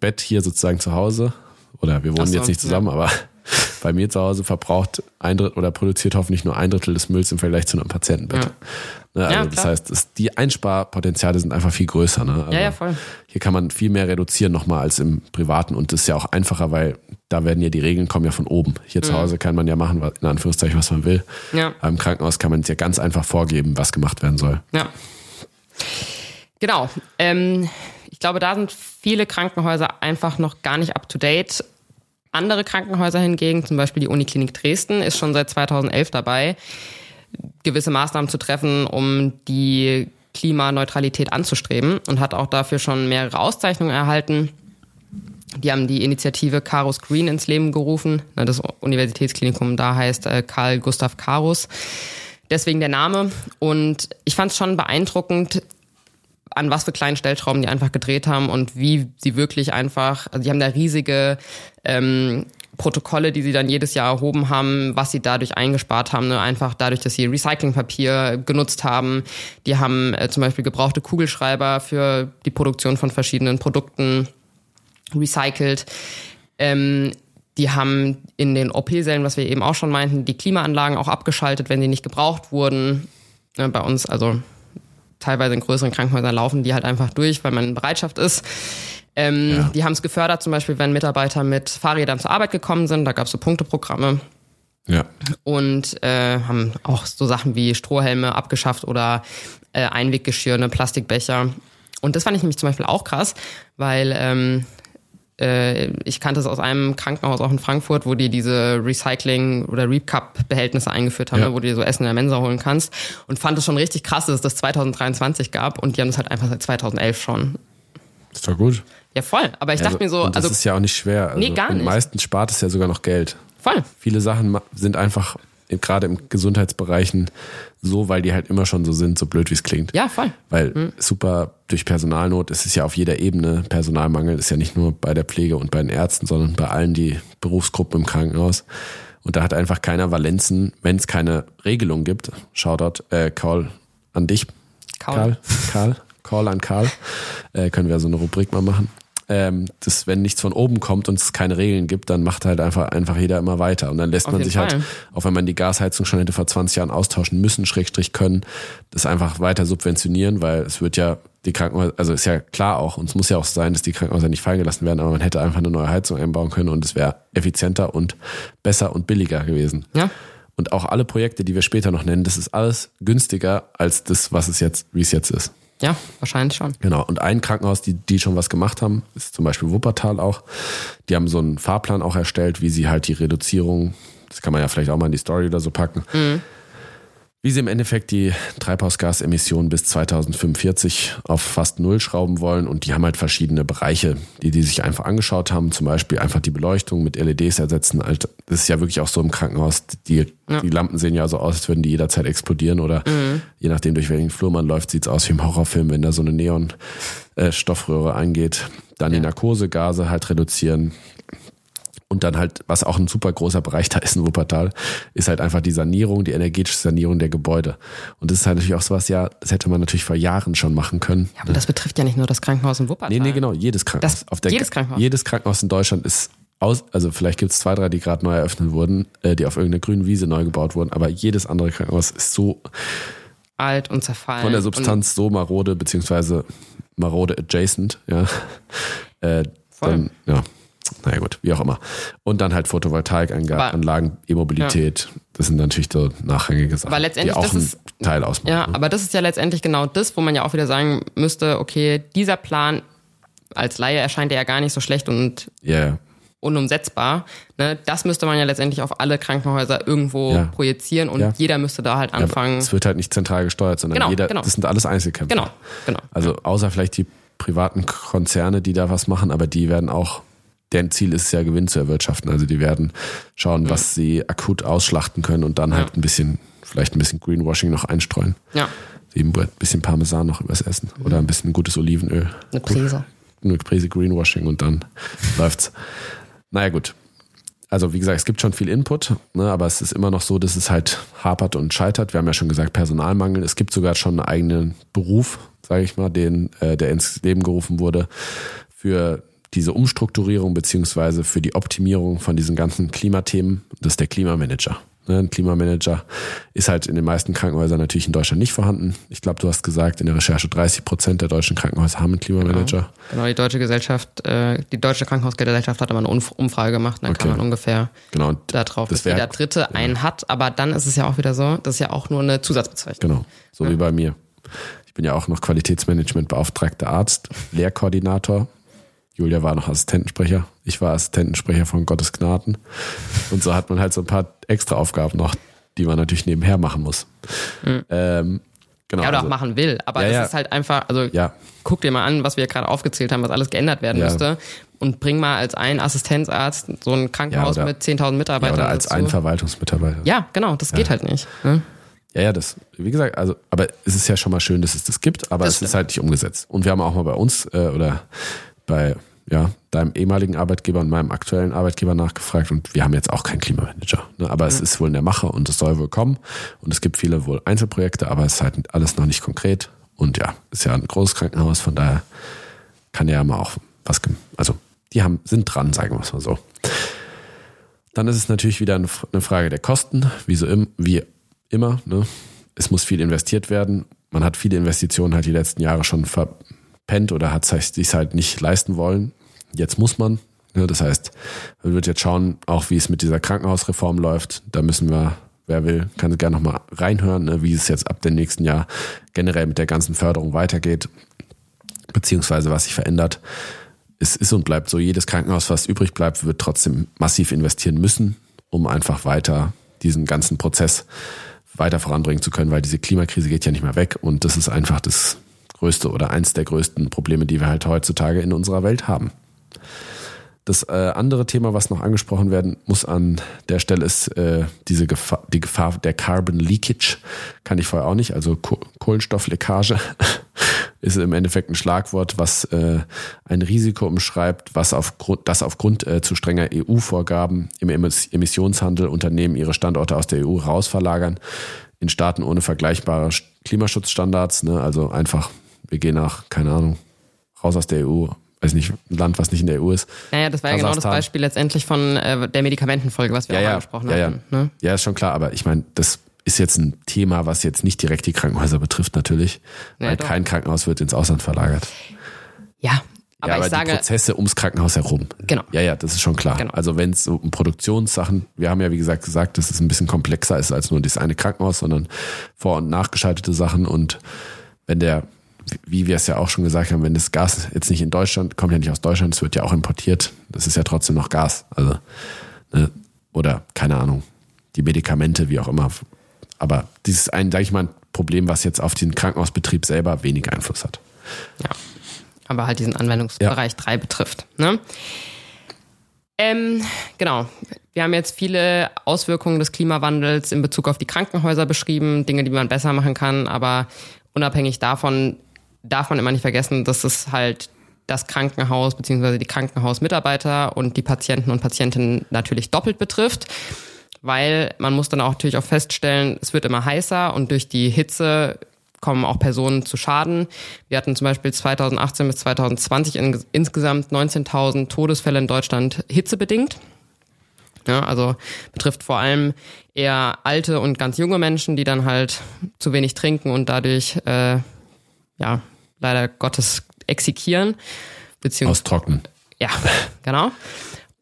Bett hier sozusagen zu Hause, oder wir wohnen so, jetzt nicht zusammen, ja. aber *laughs* bei mir zu Hause verbraucht ein Drittel oder produziert hoffentlich nur ein Drittel des Mülls im Vergleich zu einem Patientenbett. Ja. Ne, also ja, das heißt, die Einsparpotenziale sind einfach viel größer. Ne? ja, ja, voll. Hier kann man viel mehr reduzieren nochmal als im Privaten und das ist ja auch einfacher, weil da werden ja die Regeln kommen ja von oben. Hier mhm. zu Hause kann man ja machen, in Anführungszeichen, was man will. Ja. Aber im Krankenhaus kann man es ja ganz einfach vorgeben, was gemacht werden soll. Ja. Genau. Ähm, ich glaube, da sind viele Krankenhäuser einfach noch gar nicht up to date. Andere Krankenhäuser hingegen, zum Beispiel die Uniklinik Dresden, ist schon seit 2011 dabei, gewisse Maßnahmen zu treffen, um die Klimaneutralität anzustreben und hat auch dafür schon mehrere Auszeichnungen erhalten. Die haben die Initiative Carus Green ins Leben gerufen. Das Universitätsklinikum da heißt äh, Karl Gustav Carus. Deswegen der Name. Und ich fand es schon beeindruckend, an was für kleinen Stellschrauben die einfach gedreht haben und wie sie wirklich einfach, also die haben da riesige ähm, Protokolle, die sie dann jedes Jahr erhoben haben, was sie dadurch eingespart haben. Ne? Einfach dadurch, dass sie Recyclingpapier genutzt haben. Die haben äh, zum Beispiel gebrauchte Kugelschreiber für die Produktion von verschiedenen Produkten recycelt. Ähm, die haben in den OP-Sälen, was wir eben auch schon meinten, die Klimaanlagen auch abgeschaltet, wenn sie nicht gebraucht wurden. Ja, bei uns, also teilweise in größeren Krankenhäusern laufen die halt einfach durch, weil man in Bereitschaft ist. Ähm, ja. Die haben es gefördert, zum Beispiel, wenn Mitarbeiter mit Fahrrädern zur Arbeit gekommen sind, da gab es so Punkteprogramme. Ja. Und äh, haben auch so Sachen wie Strohhelme abgeschafft oder äh, Einweggeschirr, Plastikbecher. Und das fand ich nämlich zum Beispiel auch krass, weil ähm, äh, ich kannte es aus einem Krankenhaus auch in Frankfurt, wo die diese Recycling- oder Recup-Behältnisse eingeführt haben, ja. wo du dir so Essen in der Mensa holen kannst. Und fand es schon richtig krass, dass es das 2023 gab und die haben es halt einfach seit 2011 schon. Ist doch gut. Ja, voll. Aber ich also, dachte mir so. Und das also, ist ja auch nicht schwer. Also, nee, gar nicht. meistens spart es ja sogar noch Geld. Voll. Viele Sachen sind einfach gerade im Gesundheitsbereichen so, weil die halt immer schon so sind, so blöd wie es klingt. Ja, voll. Weil mhm. super durch Personalnot ist es ja auf jeder Ebene. Personalmangel ist ja nicht nur bei der Pflege und bei den Ärzten, sondern bei allen die Berufsgruppen im Krankenhaus. Und da hat einfach keiner Valenzen, wenn es keine Regelung gibt. Shoutout, äh, Call an dich. Karl. Karl. Call an Karl. Äh, können wir so eine Rubrik mal machen ähm, dass wenn nichts von oben kommt und es keine Regeln gibt, dann macht halt einfach, einfach jeder immer weiter. Und dann lässt Auf man sich halt, Fall. halt, auch wenn man die Gasheizung schon hätte vor 20 Jahren austauschen müssen, Schrägstrich können, das einfach weiter subventionieren, weil es wird ja die Krankenhäuser, also ist ja klar auch, und es muss ja auch sein, dass die Krankenhäuser nicht fallen gelassen werden, aber man hätte einfach eine neue Heizung einbauen können und es wäre effizienter und besser und billiger gewesen. Ja. Und auch alle Projekte, die wir später noch nennen, das ist alles günstiger als das, was es jetzt, wie es jetzt ist. Ja, wahrscheinlich schon. Genau. Und ein Krankenhaus, die, die schon was gemacht haben, ist zum Beispiel Wuppertal auch. Die haben so einen Fahrplan auch erstellt, wie sie halt die Reduzierung, das kann man ja vielleicht auch mal in die Story oder so packen, mhm wie sie im Endeffekt die Treibhausgasemissionen bis 2045 auf fast null schrauben wollen. Und die haben halt verschiedene Bereiche, die die sich einfach angeschaut haben. Zum Beispiel einfach die Beleuchtung mit LEDs ersetzen. Das ist ja wirklich auch so im Krankenhaus. Die, ja. die Lampen sehen ja so aus, als würden die jederzeit explodieren. Oder mhm. je nachdem, durch welchen Flur man läuft, sieht es aus wie im Horrorfilm, wenn da so eine Neon-Stoffröhre äh, angeht. Dann ja. die Narkosegase halt reduzieren. Und dann halt, was auch ein super großer Bereich *laughs* da ist in Wuppertal, ist halt einfach die Sanierung, die energetische Sanierung der Gebäude. Und das ist halt natürlich auch sowas, ja, das hätte man natürlich vor Jahren schon machen können. Ja, aber das betrifft ja nicht nur das Krankenhaus in Wuppertal. Nee, nee, genau, jedes Krankenhaus. Das, jedes Krankenhaus. Jedes Krankenhaus in Deutschland ist aus, also vielleicht gibt es zwei, drei, die gerade neu eröffnet wurden, äh, die auf irgendeiner grünen Wiese neu gebaut wurden, aber jedes andere Krankenhaus ist so alt und zerfallen. Von der Substanz so marode, beziehungsweise marode adjacent, ja. Äh, Voll. Dann, ja naja gut, wie auch immer. Und dann halt Photovoltaikanlagen, E-Mobilität. Ja. Das sind natürlich so nachrangige Sachen, aber letztendlich, die auch einen ist, Teil ausmachen. Ja, ne? aber das ist ja letztendlich genau das, wo man ja auch wieder sagen müsste, okay, dieser Plan als Laie erscheint ja gar nicht so schlecht und yeah. unumsetzbar. Ne? Das müsste man ja letztendlich auf alle Krankenhäuser irgendwo Ja. projizieren und Ja. jeder müsste da halt anfangen. es wird halt nicht zentral gesteuert, sondern Genau, jeder, genau. das sind alles Einzelkämpfer. genau, genau. Also außer vielleicht die privaten Konzerne, die da was machen, aber die werden auch, deren Ziel ist es ja, Gewinn zu erwirtschaften. Also die werden schauen, was sie akut ausschlachten können und dann halt ein bisschen, vielleicht ein bisschen Greenwashing noch einstreuen. Ja, Eben ein bisschen Parmesan noch übers Essen oder ein bisschen gutes Olivenöl. eine Prise. Eine Prise Greenwashing und dann *laughs* läuft's. Naja, gut. Also wie gesagt, es gibt schon viel Input, ne, aber es ist immer noch so, dass es halt hapert und scheitert. Wir haben ja schon gesagt, Personalmangel. Es gibt sogar schon einen eigenen Beruf, sage ich mal, den, äh, der ins Leben gerufen wurde für diese Umstrukturierung beziehungsweise für die Optimierung von diesen ganzen Klimathemen. Das ist der Klimamanager. Ne, Ein Klimamanager ist halt in den meisten Krankenhäusern natürlich in Deutschland nicht vorhanden. Ich glaube, du hast gesagt in der Recherche, 30 Prozent der deutschen Krankenhäuser haben einen Klimamanager. Genau, die deutsche Gesellschaft, äh, die deutsche Krankenhausgesellschaft hat aber eine Umf- Umfrage gemacht, dann kann Okay. man ungefähr Genau. Darauf, Das dass jeder Dritte einen hat, aber dann ist es ja auch wieder so, das ist ja auch nur eine Zusatzbezeichnung. Genau, so wie bei mir. Ich bin ja auch noch Qualitätsmanagement-beauftragter Arzt, Lehrkoordinator. Julia war noch Assistentensprecher. Ich war Assistentensprecher von Gottes Gnaden. Und so hat man halt so ein paar extra Aufgaben noch, die man natürlich nebenher machen muss. Ähm, genau. Ja, oder also, auch machen will, aber Ja, das ja. ist halt einfach, also Ja, guck dir mal an, was wir gerade aufgezählt haben, was alles geändert werden müsste und bring mal als ein Assistenzarzt so ein Krankenhaus oder- mit 10.000 ja Mitarbeitern oder als dazu. ein Verwaltungsmitarbeiter. Ja, genau, das geht halt nicht. Ne? Ja, ja, das, wie gesagt, also, aber es ist ja schon mal schön, dass es das gibt, aber Das es stimmt. ist halt nicht umgesetzt. Und wir haben auch mal bei uns äh, oder bei ja, deinem ehemaligen Arbeitgeber und meinem aktuellen Arbeitgeber nachgefragt und wir haben jetzt auch keinen Klimamanager. Ne? Aber es ist wohl in der Mache und es soll wohl kommen. Und es gibt viele wohl Einzelprojekte, aber es ist halt alles noch nicht konkret. Und ja, ist ja ein großes Krankenhaus, von daher kann ja mal auch was, also die haben, sind dran, sagen wir es mal so. Dann ist es natürlich wieder eine eine Frage der Kosten, wie so im, wie immer. Ne? Es muss viel investiert werden. Man hat viele Investitionen halt die letzten Jahre schon verpennt oder hat es sich halt nicht leisten wollen. Jetzt muss man. Ne? Das heißt, man wird jetzt schauen, auch wie es mit dieser Krankenhausreform läuft. Da müssen wir, wer will, kann gerne nochmal reinhören, ne? wie es jetzt ab dem nächsten Jahr generell mit der ganzen Förderung weitergeht, beziehungsweise was sich verändert es ist und bleibt so, jedes Krankenhaus, was übrig bleibt, wird trotzdem massiv investieren müssen, um einfach weiter diesen ganzen Prozess weiter voranbringen zu können, weil diese Klimakrise geht ja nicht mehr weg und das ist einfach das größte oder eins der größten Probleme, die wir halt heutzutage in unserer Welt haben. Das äh, andere Thema, was noch angesprochen werden muss an der Stelle, ist äh, diese Gefahr, die Gefahr der Carbon Leakage. Kann ich vorher auch nicht. Also Ko Kohlenstoffleckage *laughs* ist im Endeffekt ein Schlagwort, was äh, ein Risiko umschreibt, was aufgrund, das aufgrund äh, zu strenger EU-Vorgaben im Emiss Emissionshandel Unternehmen ihre Standorte aus der EU rausverlagern in Staaten ohne vergleichbare Klimaschutzstandards. Ne? Also einfach, wir gehen nach, keine Ahnung, raus aus der EU, weiß nicht, ein Land, was nicht in der EU ist. Naja, das war ja genau das Kasachstan. Beispiel letztendlich von äh, der Medikamentenfolge, was wir Ja, auch ja, angesprochen ja, ja. hatten. Ne? Ja, ist schon klar, aber ich meine, das ist jetzt ein Thema, was jetzt nicht direkt die Krankenhäuser betrifft, natürlich. Ja, weil doch. kein Krankenhaus wird ins Ausland verlagert. Ja, aber, ja, aber ich sage, die Prozesse ums Krankenhaus herum. Genau. Ja, ja, das ist schon klar. Genau. Also wenn es so um Produktionssachen, wir haben ja wie gesagt gesagt, dass es ein bisschen komplexer ist als nur das eine Krankenhaus, sondern vor- und nachgeschaltete Sachen und wenn der, wie wir es ja auch schon gesagt haben, wenn das Gas jetzt nicht in Deutschland, kommt ja nicht aus Deutschland, es wird ja auch importiert, das ist ja trotzdem noch Gas. Also, ne, oder keine Ahnung, die Medikamente, wie auch immer. Aber dieses ist ein, sage ich mal, ein Problem, was jetzt auf den Krankenhausbetrieb selber wenig Einfluss hat. ja, aber halt diesen Anwendungsbereich 3 betrifft. Ne? Ähm, genau. Wir haben jetzt viele Auswirkungen des Klimawandels in Bezug auf die Krankenhäuser beschrieben, Dinge, die man besser machen kann, aber unabhängig davon darf man immer nicht vergessen, dass es halt das Krankenhaus bzw. die Krankenhausmitarbeiter und die Patienten und Patientinnen natürlich doppelt betrifft, weil man muss dann auch natürlich auch feststellen, es wird immer heißer und durch die Hitze kommen auch Personen zu Schaden. Wir hatten zum Beispiel 2018 bis 2020 in, insgesamt 19.000 Todesfälle in Deutschland hitzebedingt. Ja, also betrifft vor allem eher alte und ganz junge Menschen, die dann halt zu wenig trinken und dadurch, äh, ja, leider Gottes exekieren. Beziehungsweise, Austrocknen. ja, genau.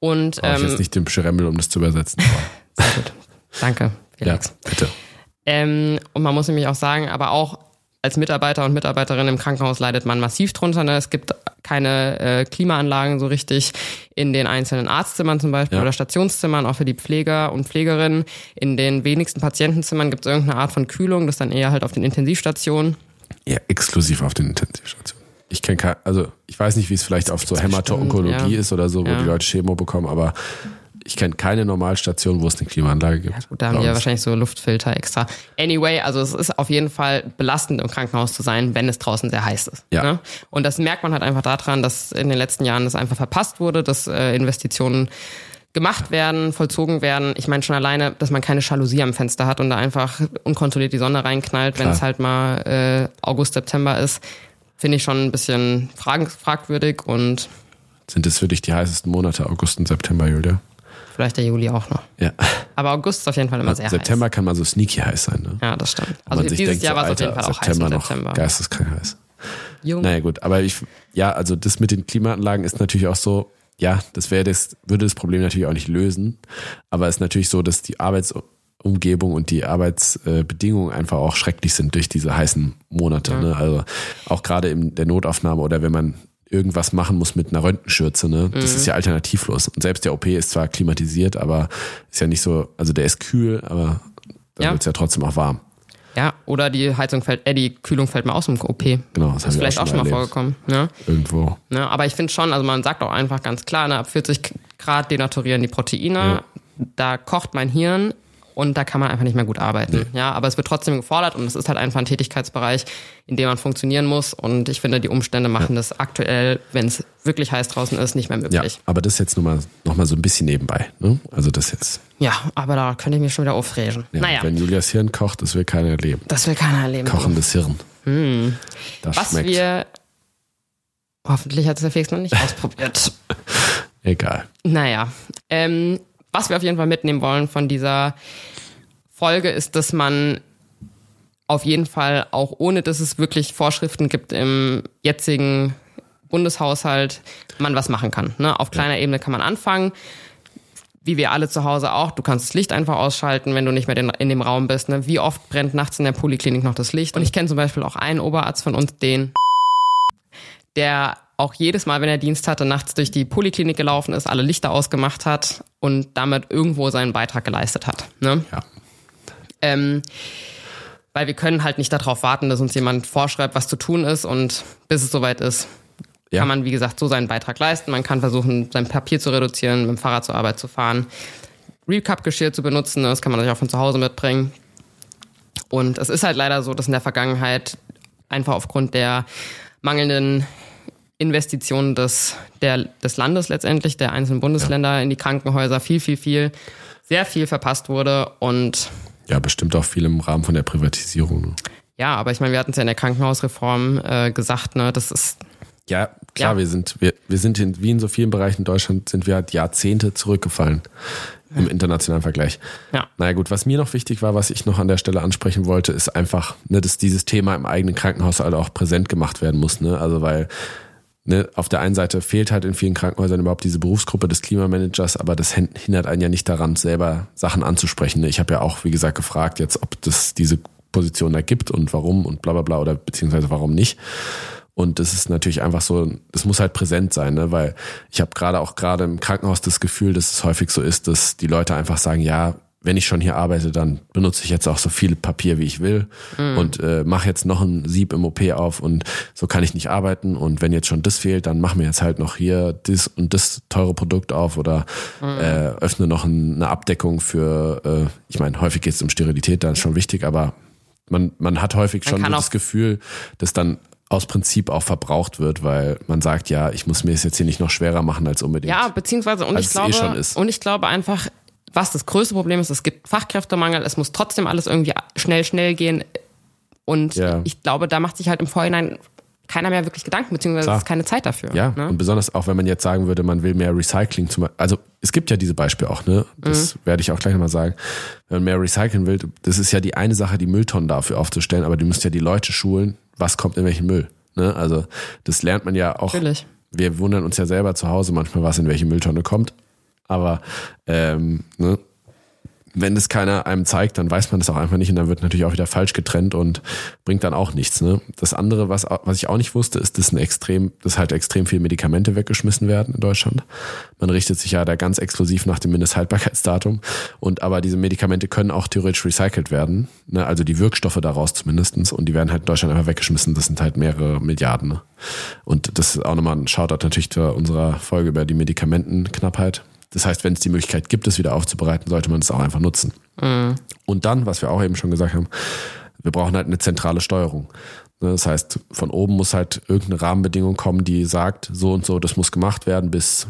Und Brauche ich ähm, jetzt nicht den Schremmel, um das zu übersetzen. *laughs* sehr gut. Danke, ja, Felix. bitte. Ähm, und man muss nämlich auch sagen, aber auch als Mitarbeiter und Mitarbeiterin im Krankenhaus leidet man massiv drunter. Ne? Es gibt keine äh, Klimaanlagen so richtig in den einzelnen Arztzimmern zum Beispiel Ja. oder Stationszimmern, auch für die Pfleger und Pflegerinnen. In den wenigsten Patientenzimmern gibt es irgendeine Art von Kühlung, das dann eher halt auf den Intensivstationen. Ja, exklusiv auf den Intensivstationen. Ich kenne kein, also ich weiß nicht, wie es vielleicht auf so Hämato-Onkologie ja. ist oder so, wo Ja. die Leute Chemo bekommen, aber ich kenne keine Normalstation, wo es eine Klimaanlage gibt. Gut, da haben die ja wahrscheinlich so Luftfilter extra. Anyway, also es ist auf jeden Fall belastend im Krankenhaus zu sein, wenn es draußen sehr heiß ist. Ja. Ne? Und das merkt man halt einfach daran, dass in den letzten Jahren das einfach verpasst wurde, dass äh, Investitionen gemacht werden, vollzogen werden. Ich meine schon alleine, dass man keine Jalousie am Fenster hat und da einfach unkontrolliert die Sonne reinknallt, wenn es halt mal äh, August, September ist, finde ich schon ein bisschen frag fragwürdig und Sind es für dich die heißesten Monate, August und September, Julia? vielleicht der Juli auch noch. Ja. Aber August ist auf jeden Fall immer sehr September kann mal so sneaky heiß sein, ne? heiß. Ja, das stimmt. Also dieses denkt, Jahr so, war es auf jeden Fall auch heiß September im noch September. geisteskrank heiß. Jung. Naja gut, aber ich, ja, also das mit den Klimaanlagen ist natürlich auch so, ja, das wäre das, würde das Problem natürlich auch nicht lösen. Aber es ist natürlich so, dass die Arbeitsumgebung und die Arbeitsbedingungen einfach auch schrecklich sind durch diese heißen Monate. Ne? Also auch gerade in der Notaufnahme oder wenn man irgendwas machen muss mit einer Röntgenschürze, ne? Das Mhm. ist ja alternativlos. Und selbst der OP ist zwar klimatisiert, aber ist ja nicht so, also der ist kühl, aber dann Ja. wird es ja trotzdem auch warm. Ja, oder die Heizung fällt, äh, die Kühlung fällt mal aus dem OP. Genau, Das ist vielleicht auch schon mal erlebt. vorgekommen. Ne? Irgendwo. Ne? Aber ich finde schon, also man sagt auch einfach ganz klar, ne, ab 40 Grad denaturieren die Proteine, Ja. da kocht mein Hirn und da kann man einfach nicht mehr gut arbeiten. Ja, aber es wird trotzdem gefordert und es ist halt einfach ein Tätigkeitsbereich, in dem man funktionieren muss. Und ich finde, die Umstände machen das aktuell, wenn es wirklich heiß draußen ist, nicht mehr Ja, möglich. aber das jetzt nur mal, noch mal so ein bisschen nebenbei. Ne? Also das jetzt. Ja, aber da könnte ich mich schon wieder aufregen. Ja, naja, Wenn Julias Hirn kocht, das will keiner erleben. das will keiner erleben. Kochendes Hirn. Das Was schmeckt. wir. Hoffentlich hat es der Felix noch nicht *laughs* ausprobiert. Egal. Naja, ähm, was wir auf jeden Fall mitnehmen wollen von dieser Folge ist, dass man auf jeden Fall auch ohne, dass es wirklich Vorschriften gibt im jetzigen Bundeshaushalt, man was machen kann. Ne? Auf kleiner Ebene kann man anfangen. Wie wir alle zu Hause auch. Du kannst das Licht einfach ausschalten, wenn du nicht mehr in dem Raum bist. Ne? Wie oft brennt nachts in der Poliklinik noch das Licht? Und ich kenne zum Beispiel auch einen Oberarzt von uns, den der auch jedes Mal, wenn er Dienst hatte, nachts durch die Poliklinik gelaufen ist, alle Lichter ausgemacht hat und damit irgendwo seinen Beitrag geleistet hat. Ne? Ja. Ähm, weil wir können halt nicht darauf warten, dass uns jemand vorschreibt, was zu tun ist und bis es soweit ist, Ja. kann man, wie gesagt, so seinen Beitrag leisten. Man kann versuchen, sein Papier zu reduzieren, mit dem Fahrrad zur Arbeit zu fahren, Recap-Geschirr zu benutzen, das kann man sich auch von zu Hause mitbringen. Und es ist halt leider so, dass in der Vergangenheit einfach aufgrund der mangelnden Investitionen des, der, des Landes letztendlich, der einzelnen Bundesländer in die Krankenhäuser viel, viel, viel, sehr viel verpasst wurde. Und Ja, bestimmt auch viel im Rahmen von der Privatisierung. ne? ja, aber ich meine, wir hatten es ja in der Krankenhausreform äh, gesagt, ne, das ist Ja, klar, Ja. wir sind, wir, wir sind in, wie in so vielen Bereichen in Deutschland, sind wir halt Jahrzehnte zurückgefallen im internationalen Vergleich. Ja. Naja gut, was mir noch wichtig war, was ich noch an der Stelle ansprechen wollte, ist einfach, ne, dass dieses Thema im eigenen Krankenhaus halt auch präsent gemacht werden muss. Ne? Also weil ne, auf der einen Seite fehlt halt in vielen Krankenhäusern überhaupt diese Berufsgruppe des Klimamanagers, aber das hin- hindert einen ja nicht daran, selber Sachen anzusprechen. Ne? Ich habe ja auch, wie gesagt, gefragt jetzt, ob das diese Position da gibt und warum und bla bla bla oder beziehungsweise warum nicht. Und das ist natürlich einfach so, das muss halt präsent sein, ne? weil ich habe gerade auch gerade im Krankenhaus das Gefühl, dass es häufig so ist, dass die Leute einfach sagen, ja, wenn ich schon hier arbeite, dann benutze ich jetzt auch so viel Papier, wie ich will und äh, mache jetzt noch ein Sieb im OP auf und so kann ich nicht arbeiten und wenn jetzt schon das fehlt, dann machen wir jetzt halt noch hier das und das teure Produkt auf oder äh, öffne noch ein, eine Abdeckung für, äh, ich meine, häufig geht es um Sterilität, da ist schon wichtig, aber man, man hat häufig schon kann so das Gefühl, dass dann aus Prinzip auch verbraucht wird, weil man sagt, ja, ich muss mir es jetzt hier nicht noch schwerer machen als unbedingt. Ja, beziehungsweise, und ich eh glaube, schon ist. und ich glaube einfach, was das größte Problem ist, es gibt Fachkräftemangel, es muss trotzdem alles irgendwie schnell, schnell gehen. Und Ja. ich glaube, da macht sich halt im Vorhinein keiner mehr wirklich Gedanken, beziehungsweise Klar. es ist keine Zeit dafür. Ja, ne? und besonders auch, wenn man jetzt sagen würde, man will mehr Recycling zum Also es gibt ja diese Beispiele auch, ne? Das Mhm. werde ich auch gleich nochmal sagen. Wenn man mehr recyceln will, das ist ja die eine Sache, die Mülltonnen dafür aufzustellen, aber du musst ja die Leute schulen, was kommt in welchen Müll. Ne? Also das lernt man ja auch. Natürlich. Wir wundern uns ja selber zu Hause manchmal, was in welche Mülltonne kommt. Aber ähm, ne? wenn es keiner einem zeigt, dann weiß man das auch einfach nicht und dann wird natürlich auch wieder falsch getrennt und bringt dann auch nichts. Ne? Das andere, was, was ich auch nicht wusste, ist, dass ein extrem, dass halt extrem viele Medikamente weggeschmissen werden in Deutschland. Man richtet sich ja da ganz exklusiv nach dem Mindesthaltbarkeitsdatum und aber diese Medikamente können auch theoretisch recycelt werden, ne? also die Wirkstoffe daraus zumindestens und die werden halt in Deutschland einfach weggeschmissen. Das sind halt mehrere Milliarden. Ne? Und das ist auch nochmal ein Shoutout natürlich zu unserer Folge über die Medikamentenknappheit. Das heißt, wenn es die Möglichkeit gibt, es wieder aufzubereiten, sollte man es auch einfach nutzen. Mhm. Und dann, was wir auch eben schon gesagt haben, wir brauchen halt eine zentrale Steuerung. Ne, das heißt, von oben muss halt irgendeine Rahmenbedingung kommen, die sagt, so und so, das muss gemacht werden, bis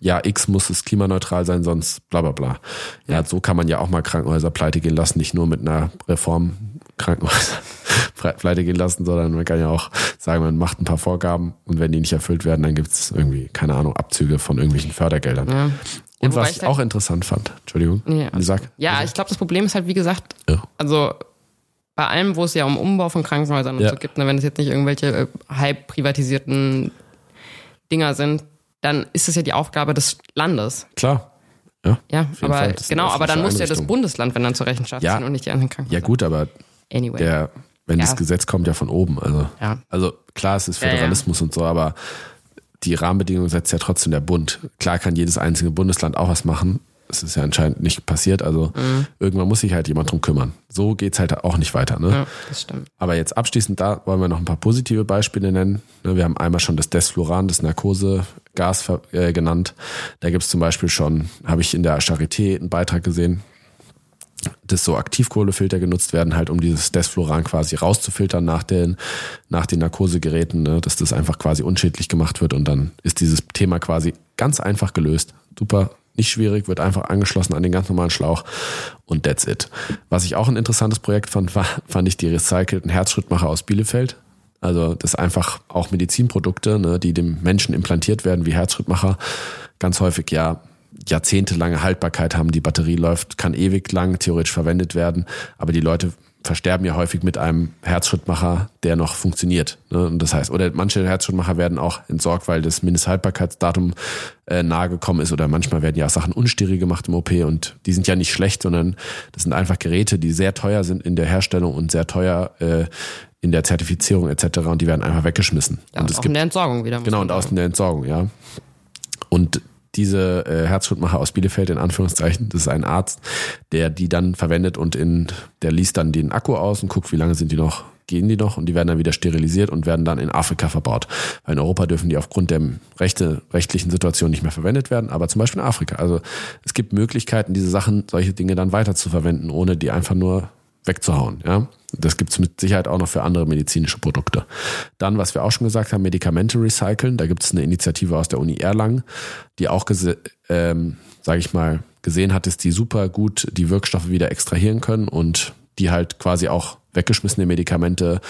ja, X muss es klimaneutral sein, sonst bla bla bla. Ja, so kann man ja auch mal Krankenhäuser pleite gehen lassen, nicht nur mit einer Reform Krankenhäuser *laughs* pleite gehen lassen, sondern man kann ja auch sagen, man macht ein paar Vorgaben und wenn die nicht erfüllt werden, dann gibt es irgendwie, keine Ahnung, Abzüge von irgendwelchen Fördergeldern. Ja. Und ja, was ich auch interessant fand, Entschuldigung, ja, also, sag, ja ich glaube, das Problem ist halt, wie gesagt, ja. also bei allem, wo es ja um Umbau von Krankenhäusern und so gibt, ne, wenn es jetzt nicht irgendwelche äh, halb privatisierten Dinger sind, dann ist es ja die Aufgabe des Landes. Klar. Ja, ja aber genau, aber dann muss ja das Bundesland, wenn dann zur Rechenschaft ziehen und nicht die anderen Krankenhäuser. Ja gut, aber anyway. der, wenn ja. das Gesetz kommt ja von oben. Also, ja. also klar, es ist Föderalismus und so, aber die Rahmenbedingungen setzt ja trotzdem der Bund. Klar kann jedes einzelne Bundesland auch was machen, es ist ja anscheinend nicht passiert. Also mhm. irgendwann muss sich halt jemand drum kümmern. So geht's halt auch nicht weiter. Ne? Ja, das stimmt. Aber jetzt abschließend da wollen wir noch ein paar positive Beispiele nennen. Ne, wir haben einmal schon das Desfluran, das Narkosegas äh, genannt. Da gibt's zum Beispiel schon, habe ich in der Charité einen Beitrag gesehen, dass so Aktivkohlefilter genutzt werden, halt um dieses Desfluran quasi rauszufiltern nach den, nach den Narkosegeräten, ne? dass das einfach quasi unschädlich gemacht wird und dann ist dieses Thema quasi ganz einfach gelöst. Super nicht schwierig, wird einfach angeschlossen an den ganz normalen Schlauch und that's it. Was ich auch ein interessantes Projekt fand, war, fand ich die recycelten Herzschrittmacher aus Bielefeld. Also das einfach auch Medizinprodukte, ne, die dem Menschen implantiert werden, wie Herzschrittmacher, ganz häufig ja jahrzehntelange Haltbarkeit haben. Die Batterie läuft, kann ewig lang theoretisch verwendet werden, aber die Leute versterben ja häufig mit einem Herzschrittmacher, der noch funktioniert. Ne? Und das heißt, oder manche Herzschrittmacher werden auch entsorgt, weil das Mindesthaltbarkeitsdatum äh, nahe gekommen ist. Oder manchmal werden ja auch Sachen unsteril gemacht im OP und die sind ja nicht schlecht, sondern das sind einfach Geräte, die sehr teuer sind in der Herstellung und sehr teuer äh, in der Zertifizierung etc. Und die werden einfach weggeschmissen. Ja, und, und es auch gibt, in der Entsorgung wieder. Genau, und aus der Entsorgung, ja. Und diese äh, Herzschrittmacher aus Bielefeld in Anführungszeichen. Das ist ein Arzt, der die dann verwendet und in, der liest dann den Akku aus und guckt, wie lange sind die noch, gehen die noch und die werden dann wieder sterilisiert und werden dann in Afrika verbaut. Weil in Europa dürfen die aufgrund der rechte, rechtlichen Situation nicht mehr verwendet werden, aber zum Beispiel in Afrika. Also es gibt Möglichkeiten, diese Sachen, solche Dinge dann weiter zu verwenden, ohne die einfach nur wegzuhauen. Ja? Das gibt's mit Sicherheit auch noch für andere medizinische Produkte. Dann, was wir auch schon gesagt haben, Medikamente recyceln. Da gibt es eine Initiative aus der Uni Erlangen, die auch, ähm, sage ich mal, gesehen hat, dass die super gut die Wirkstoffe wieder extrahieren können und die halt quasi auch weggeschmissene Medikamente,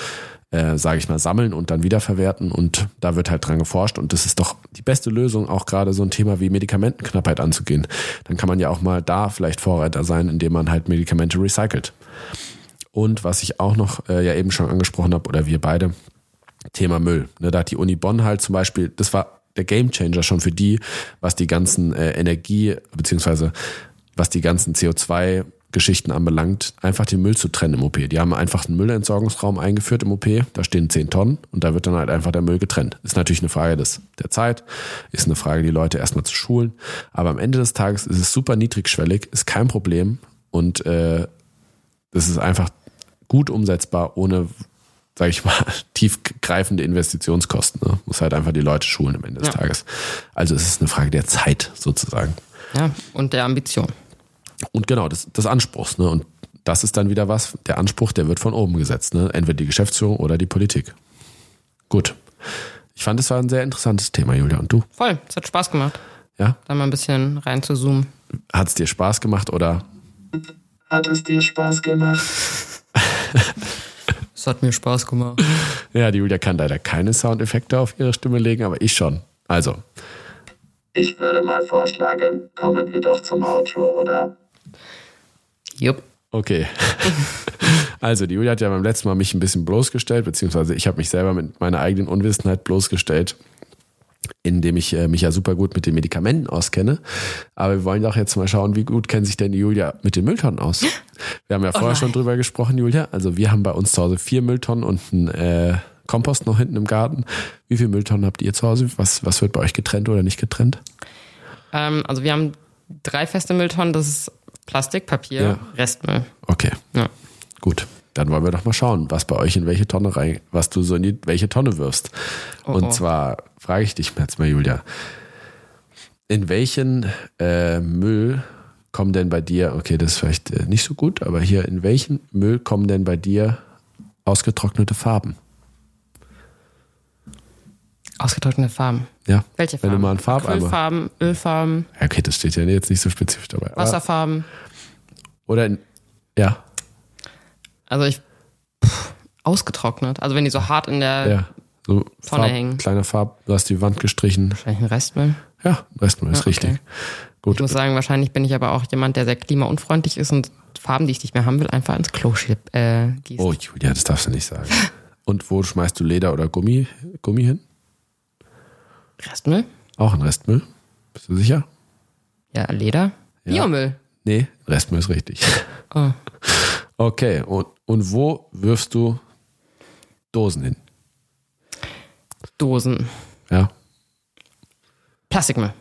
äh, sage ich mal, sammeln und dann wiederverwerten. Und da wird halt dran geforscht. Und das ist doch die beste Lösung, auch gerade so ein Thema wie Medikamentenknappheit anzugehen. Dann kann man ja auch mal da vielleicht Vorreiter sein, indem man halt Medikamente recycelt. Und was ich auch noch äh, ja eben schon angesprochen habe, oder wir beide, Thema Müll. Ne, da hat die Uni Bonn halt zum Beispiel, das war der Gamechanger schon für die, was die ganzen äh, Energie, beziehungsweise was die ganzen CO2 Geschichten anbelangt, einfach den Müll zu trennen im OP. Die haben einfach einen Müllentsorgungsraum eingeführt im OP, da stehen 10 Tonnen und da wird dann halt einfach der Müll getrennt. Ist natürlich eine Frage des, der Zeit, ist eine Frage, die Leute erstmal zu schulen, aber am Ende des Tages ist es super niedrigschwellig, ist kein Problem und äh, das ist einfach gut umsetzbar, ohne, sage ich mal, *laughs* tiefgreifende Investitionskosten. Ne? Muss halt einfach die Leute schulen am Ende des ja. Tages. Also es ist eine Frage der Zeit sozusagen. Ja, und der Ambition. Und genau, des, des Anspruchs. Ne? Und das ist dann wieder was, der Anspruch, der wird von oben gesetzt. Ne? Entweder die Geschäftsführung oder die Politik. Gut. Ich fand, es war ein sehr interessantes Thema, Julia. Und du? Voll, es hat Spaß gemacht. Ja? Da mal ein bisschen rein zu zoomen. Hat es dir Spaß gemacht oder? Hat es dir Spaß gemacht? *laughs* Es hat mir Spaß gemacht. Ja, die Julia kann leider keine Soundeffekte auf ihre Stimme legen, aber ich schon. Also. Ich würde mal vorschlagen, kommen wir doch zum Outro, oder? Jupp. Okay. *laughs* Also, die Julia hat ja beim letzten Mal mich ein bisschen bloßgestellt, beziehungsweise ich habe mich selber mit meiner eigenen Unwissenheit bloßgestellt. in dem ich äh, mich ja super gut mit den Medikamenten auskenne. Aber wir wollen doch jetzt mal schauen, wie gut kennt sich denn die Julia mit den Mülltonnen aus? *laughs* Wir haben ja vorher nein. schon drüber gesprochen, Julia. Also wir haben bei uns zu Hause vier Mülltonnen und einen äh, Kompost noch hinten im Garten. Wie viele Mülltonnen habt ihr zu Hause? Was, was wird bei euch getrennt oder nicht getrennt? Ähm, also wir haben drei feste Mülltonnen, das ist Plastik, Papier, Ja. Restmüll. Okay, Ja. gut. Dann wollen wir doch mal schauen, was bei euch in welche Tonne rein, was du so in die welche Tonne wirfst. Und oh. zwar frage ich dich jetzt mal, Julia, in welchen äh, Müll kommen denn bei dir, okay, das ist vielleicht äh, nicht so gut, aber hier, in welchen Müll kommen denn bei dir ausgetrocknete Farben? Ausgetrocknete Farben. Ja. Welche Wenn Farben? du mal einen Farbeimer. Acrylfarben, Ölfarben, Ja, okay, das steht ja jetzt nicht so spezifisch dabei. Wasserfarben. oder in, ja, Also ich pff, ausgetrocknet. Also wenn die so hart in der ja. So Tonne hängen. Kleiner Farb, du hast die Wand gestrichen. wahrscheinlich ein Restmüll. Ja, Restmüll ist Ja, okay. richtig. Gut. Ich muss sagen, wahrscheinlich bin ich aber auch jemand, der sehr klimaunfreundlich ist und Farben, die ich nicht mehr haben will, einfach ins Klo äh, gießen. Oh, Julia, das darfst du nicht sagen. *laughs* Und wo schmeißt du Leder oder Gummi, Gummi hin? Restmüll? Auch ein Restmüll. Bist du sicher? Ja, Leder. Ja. Biomüll. Nee, Restmüll ist richtig. Oh. Okay, und, und wo wirfst du Dosen hin? Dosen. Ja, Plastikmüll.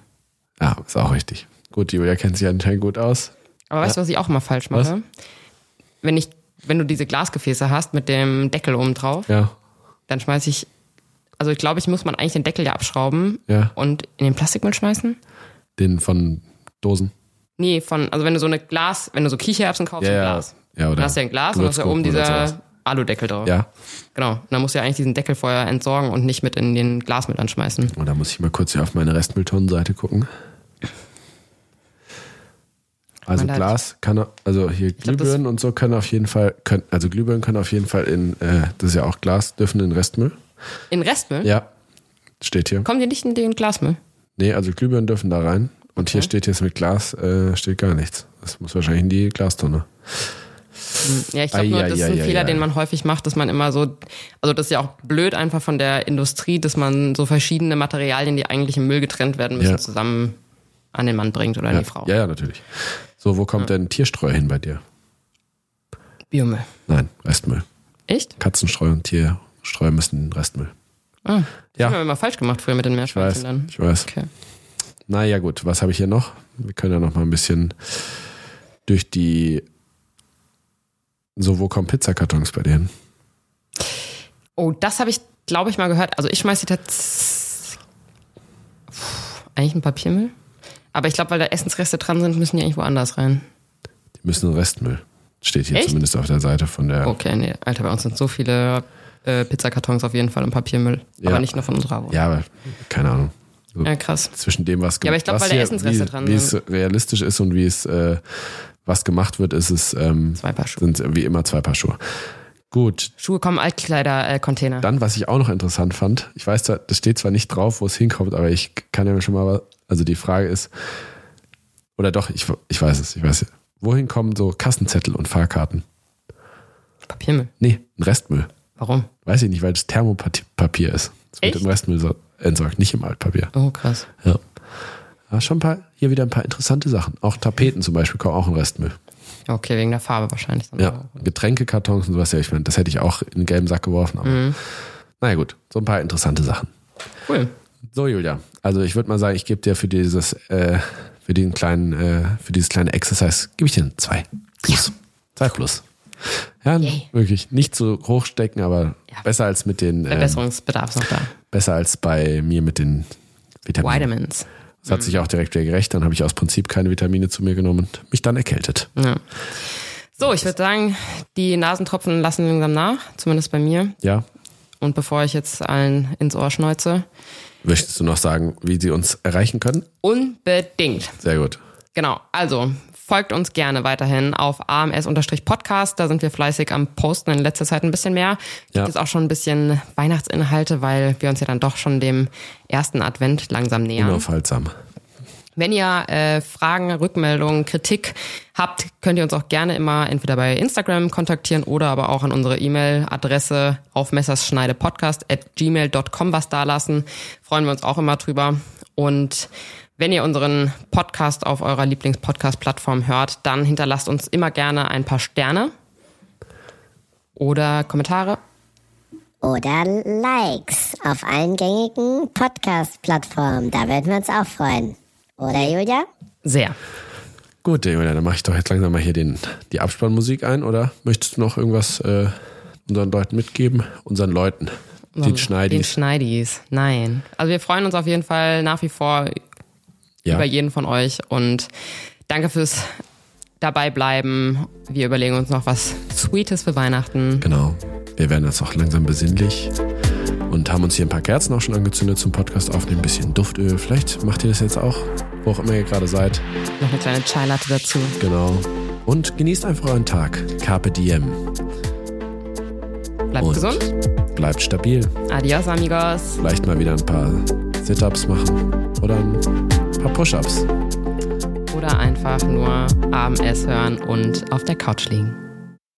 ja, ist auch richtig. Gut, Julia kennt sich anscheinend gut aus. Aber weißt du, was ich auch immer falsch Was? mache? Wenn ich, wenn du diese Glasgefäße hast mit dem Deckel oben drauf, Ja, dann schmeiße ich, also ich glaube, ich muss man eigentlich den Deckel ja abschrauben ja, und in den Plastikmüll schmeißen. den von Dosen. Nee, von, also wenn du so eine Glas, wenn du so Kichererbsen kaufst, Ja, ein. Glas. Ja, oder Dann hast du ja ein Glas und hast ja oben dieser Aludeckel drauf. Ja, Genau. Und dann musst du ja eigentlich diesen Deckel vorher entsorgen und nicht mit in den Glasmüll anschmeißen. und da muss ich mal kurz hier auf meine Restmülltonnenseite gucken. Also Man Glas kann, also hier glaub, Glühbirnen und so können auf jeden Fall, können, also Glühbirnen können auf jeden Fall in, äh, das ist ja auch Glas, dürfen in Restmüll. In Restmüll? Ja, steht hier. Kommen die nicht in den Glasmüll? Nee, also Glühbirnen dürfen da rein. Und hier steht jetzt mit Glas, äh, steht gar nichts. Das muss wahrscheinlich in die Glastonne. Ja, ich glaube nur, das ist ein. Fehler, den man häufig macht, dass man immer so, also das ist ja auch blöd einfach von der Industrie, dass man so verschiedene Materialien, die eigentlich im Müll getrennt werden müssen, Ja. zusammen an den Mann bringt oder an Ja, die Frau. ja, ja, natürlich. So, wo kommt denn Tierstreu hin bei dir? Biomüll. Nein, Restmüll. Echt? Katzenstreu und Tierstreu müssen in Restmüll. Ah, das Ja. haben wir immer falsch gemacht früher mit den Meerschweinchen dann. ich weiß. Okay. Naja, gut, was habe ich hier noch? Wir können ja noch mal ein bisschen durch die. So, wo kommen Pizzakartons bei dir hin? Oh, das habe ich, glaube ich, mal gehört. Also ich schmeiße die tatsächlich. Eigentlich ein Papiermüll. Aber ich glaube, weil da Essensreste dran sind, müssen die eigentlich woanders rein. Die müssen in Restmüll. Steht hier Echt? zumindest auf der Seite von der. Okay, nee, Alter, bei uns sind so viele äh, Pizzakartons auf jeden Fall im Papiermüll. Ja. Aber nicht nur von unserer Wohnung. Ja, aber keine Ahnung. So Ja, krass. zwischen dem, was Ja, aber ich glaub, was weil da Essensreste wie, dran wie sind. es realistisch ist und wie es äh, was gemacht wird, ist es ähm, Zwei Paar Schuhe. sind wie immer zwei Paar Schuhe. Gut, Schuhe kommen Altkleider-Container. dann was ich auch noch interessant fand, ich weiß, das steht zwar nicht drauf, wo es hinkommt, aber ich kann ja schon mal, was- also die Frage ist, oder doch, ich, ich weiß es, ich weiß es. Wohin kommen so Kassenzettel und Fahrkarten? Papiermüll. Nee, ein Restmüll. Warum? Weiß ich nicht, weil das Thermopapier ist. Es wird im Restmüll so entsorgt, nicht im Altpapier. Oh, krass. Ja. Ja, schon ein paar, hier wieder ein paar interessante Sachen. Auch Tapeten zum Beispiel kommen auch in Restmüll. Okay, wegen der Farbe wahrscheinlich. Ja. Getränkekartons und sowas, ja, ich meine, das hätte ich auch in den gelben Sack geworfen. Aber Mhm. naja, gut, so ein paar interessante Sachen. Cool. So, Julia, also ich würde mal sagen, ich gebe dir für dieses, äh, für den kleinen, äh, für dieses kleine Exercise, gebe ich dir zwei plus. Zwei plus. Ja, Yay. wirklich nicht so hoch stecken, aber Ja. besser als mit den, ähm, Verbesserungsbedarf ist noch da. besser als bei mir mit den Vitaminen. Vitamins. Das hat sich auch direkt wieder gerecht. Dann habe ich aus Prinzip keine Vitamine zu mir genommen und mich dann erkältet. Ja. So, ich würde sagen, die Nasentropfen lassen langsam nach, zumindest bei mir. Ja. Und bevor ich jetzt allen ins Ohr schneuze, Möchtest du noch sagen, wie sie uns erreichen können? unbedingt. Sehr gut. Genau, also folgt uns gerne weiterhin auf AMS-Podcast. Da sind wir fleißig am Posten in letzter Zeit ein bisschen mehr. Gibt Ja. es auch schon ein bisschen Weihnachtsinhalte, weil wir uns ja dann doch schon dem ersten Advent langsam nähern. Unaufhaltsam. Wenn ihr äh, Fragen, Rückmeldungen, Kritik habt, könnt ihr uns auch gerne immer entweder bei Instagram kontaktieren oder aber auch an unsere E-Mail-Adresse auf messerschneidepodcast at gmail.com was da lassen. Freuen wir uns auch immer drüber. Und wenn ihr unseren Podcast auf eurer Lieblingspodcast-Plattform hört, dann hinterlasst uns immer gerne ein paar Sterne oder Kommentare. Oder Likes auf allen gängigen Podcast-Plattformen. Da würden wir uns auch freuen. Oder Julia? Sehr. Gut, Julia, dann mache ich doch jetzt langsam mal hier den, die Abspannmusik ein, oder möchtest du noch irgendwas äh, unseren Leuten mitgeben? Unseren Leuten, den Schneidis. Den Schneidis. Nein. Also wir freuen uns auf jeden Fall nach wie vor ja. über jeden von euch und danke fürs dabei bleiben. Wir überlegen uns noch was Sweetes für Weihnachten. Genau. Wir werden jetzt auch langsam besinnlich und haben uns hier ein paar Kerzen auch schon angezündet zum Podcast aufnehmen. Ein bisschen Duftöl. Vielleicht macht ihr das jetzt auch, wo auch immer ihr gerade seid. Noch eine kleine Chai Latte dazu. Genau. Und genießt einfach euren Tag. Carpe diem. Bleibt Und gesund. Bleibt stabil. Adios, amigos. Vielleicht mal wieder ein paar Sit-Ups machen oder ein paar Push-Ups. Oder einfach nur AMS hören und auf der Couch liegen.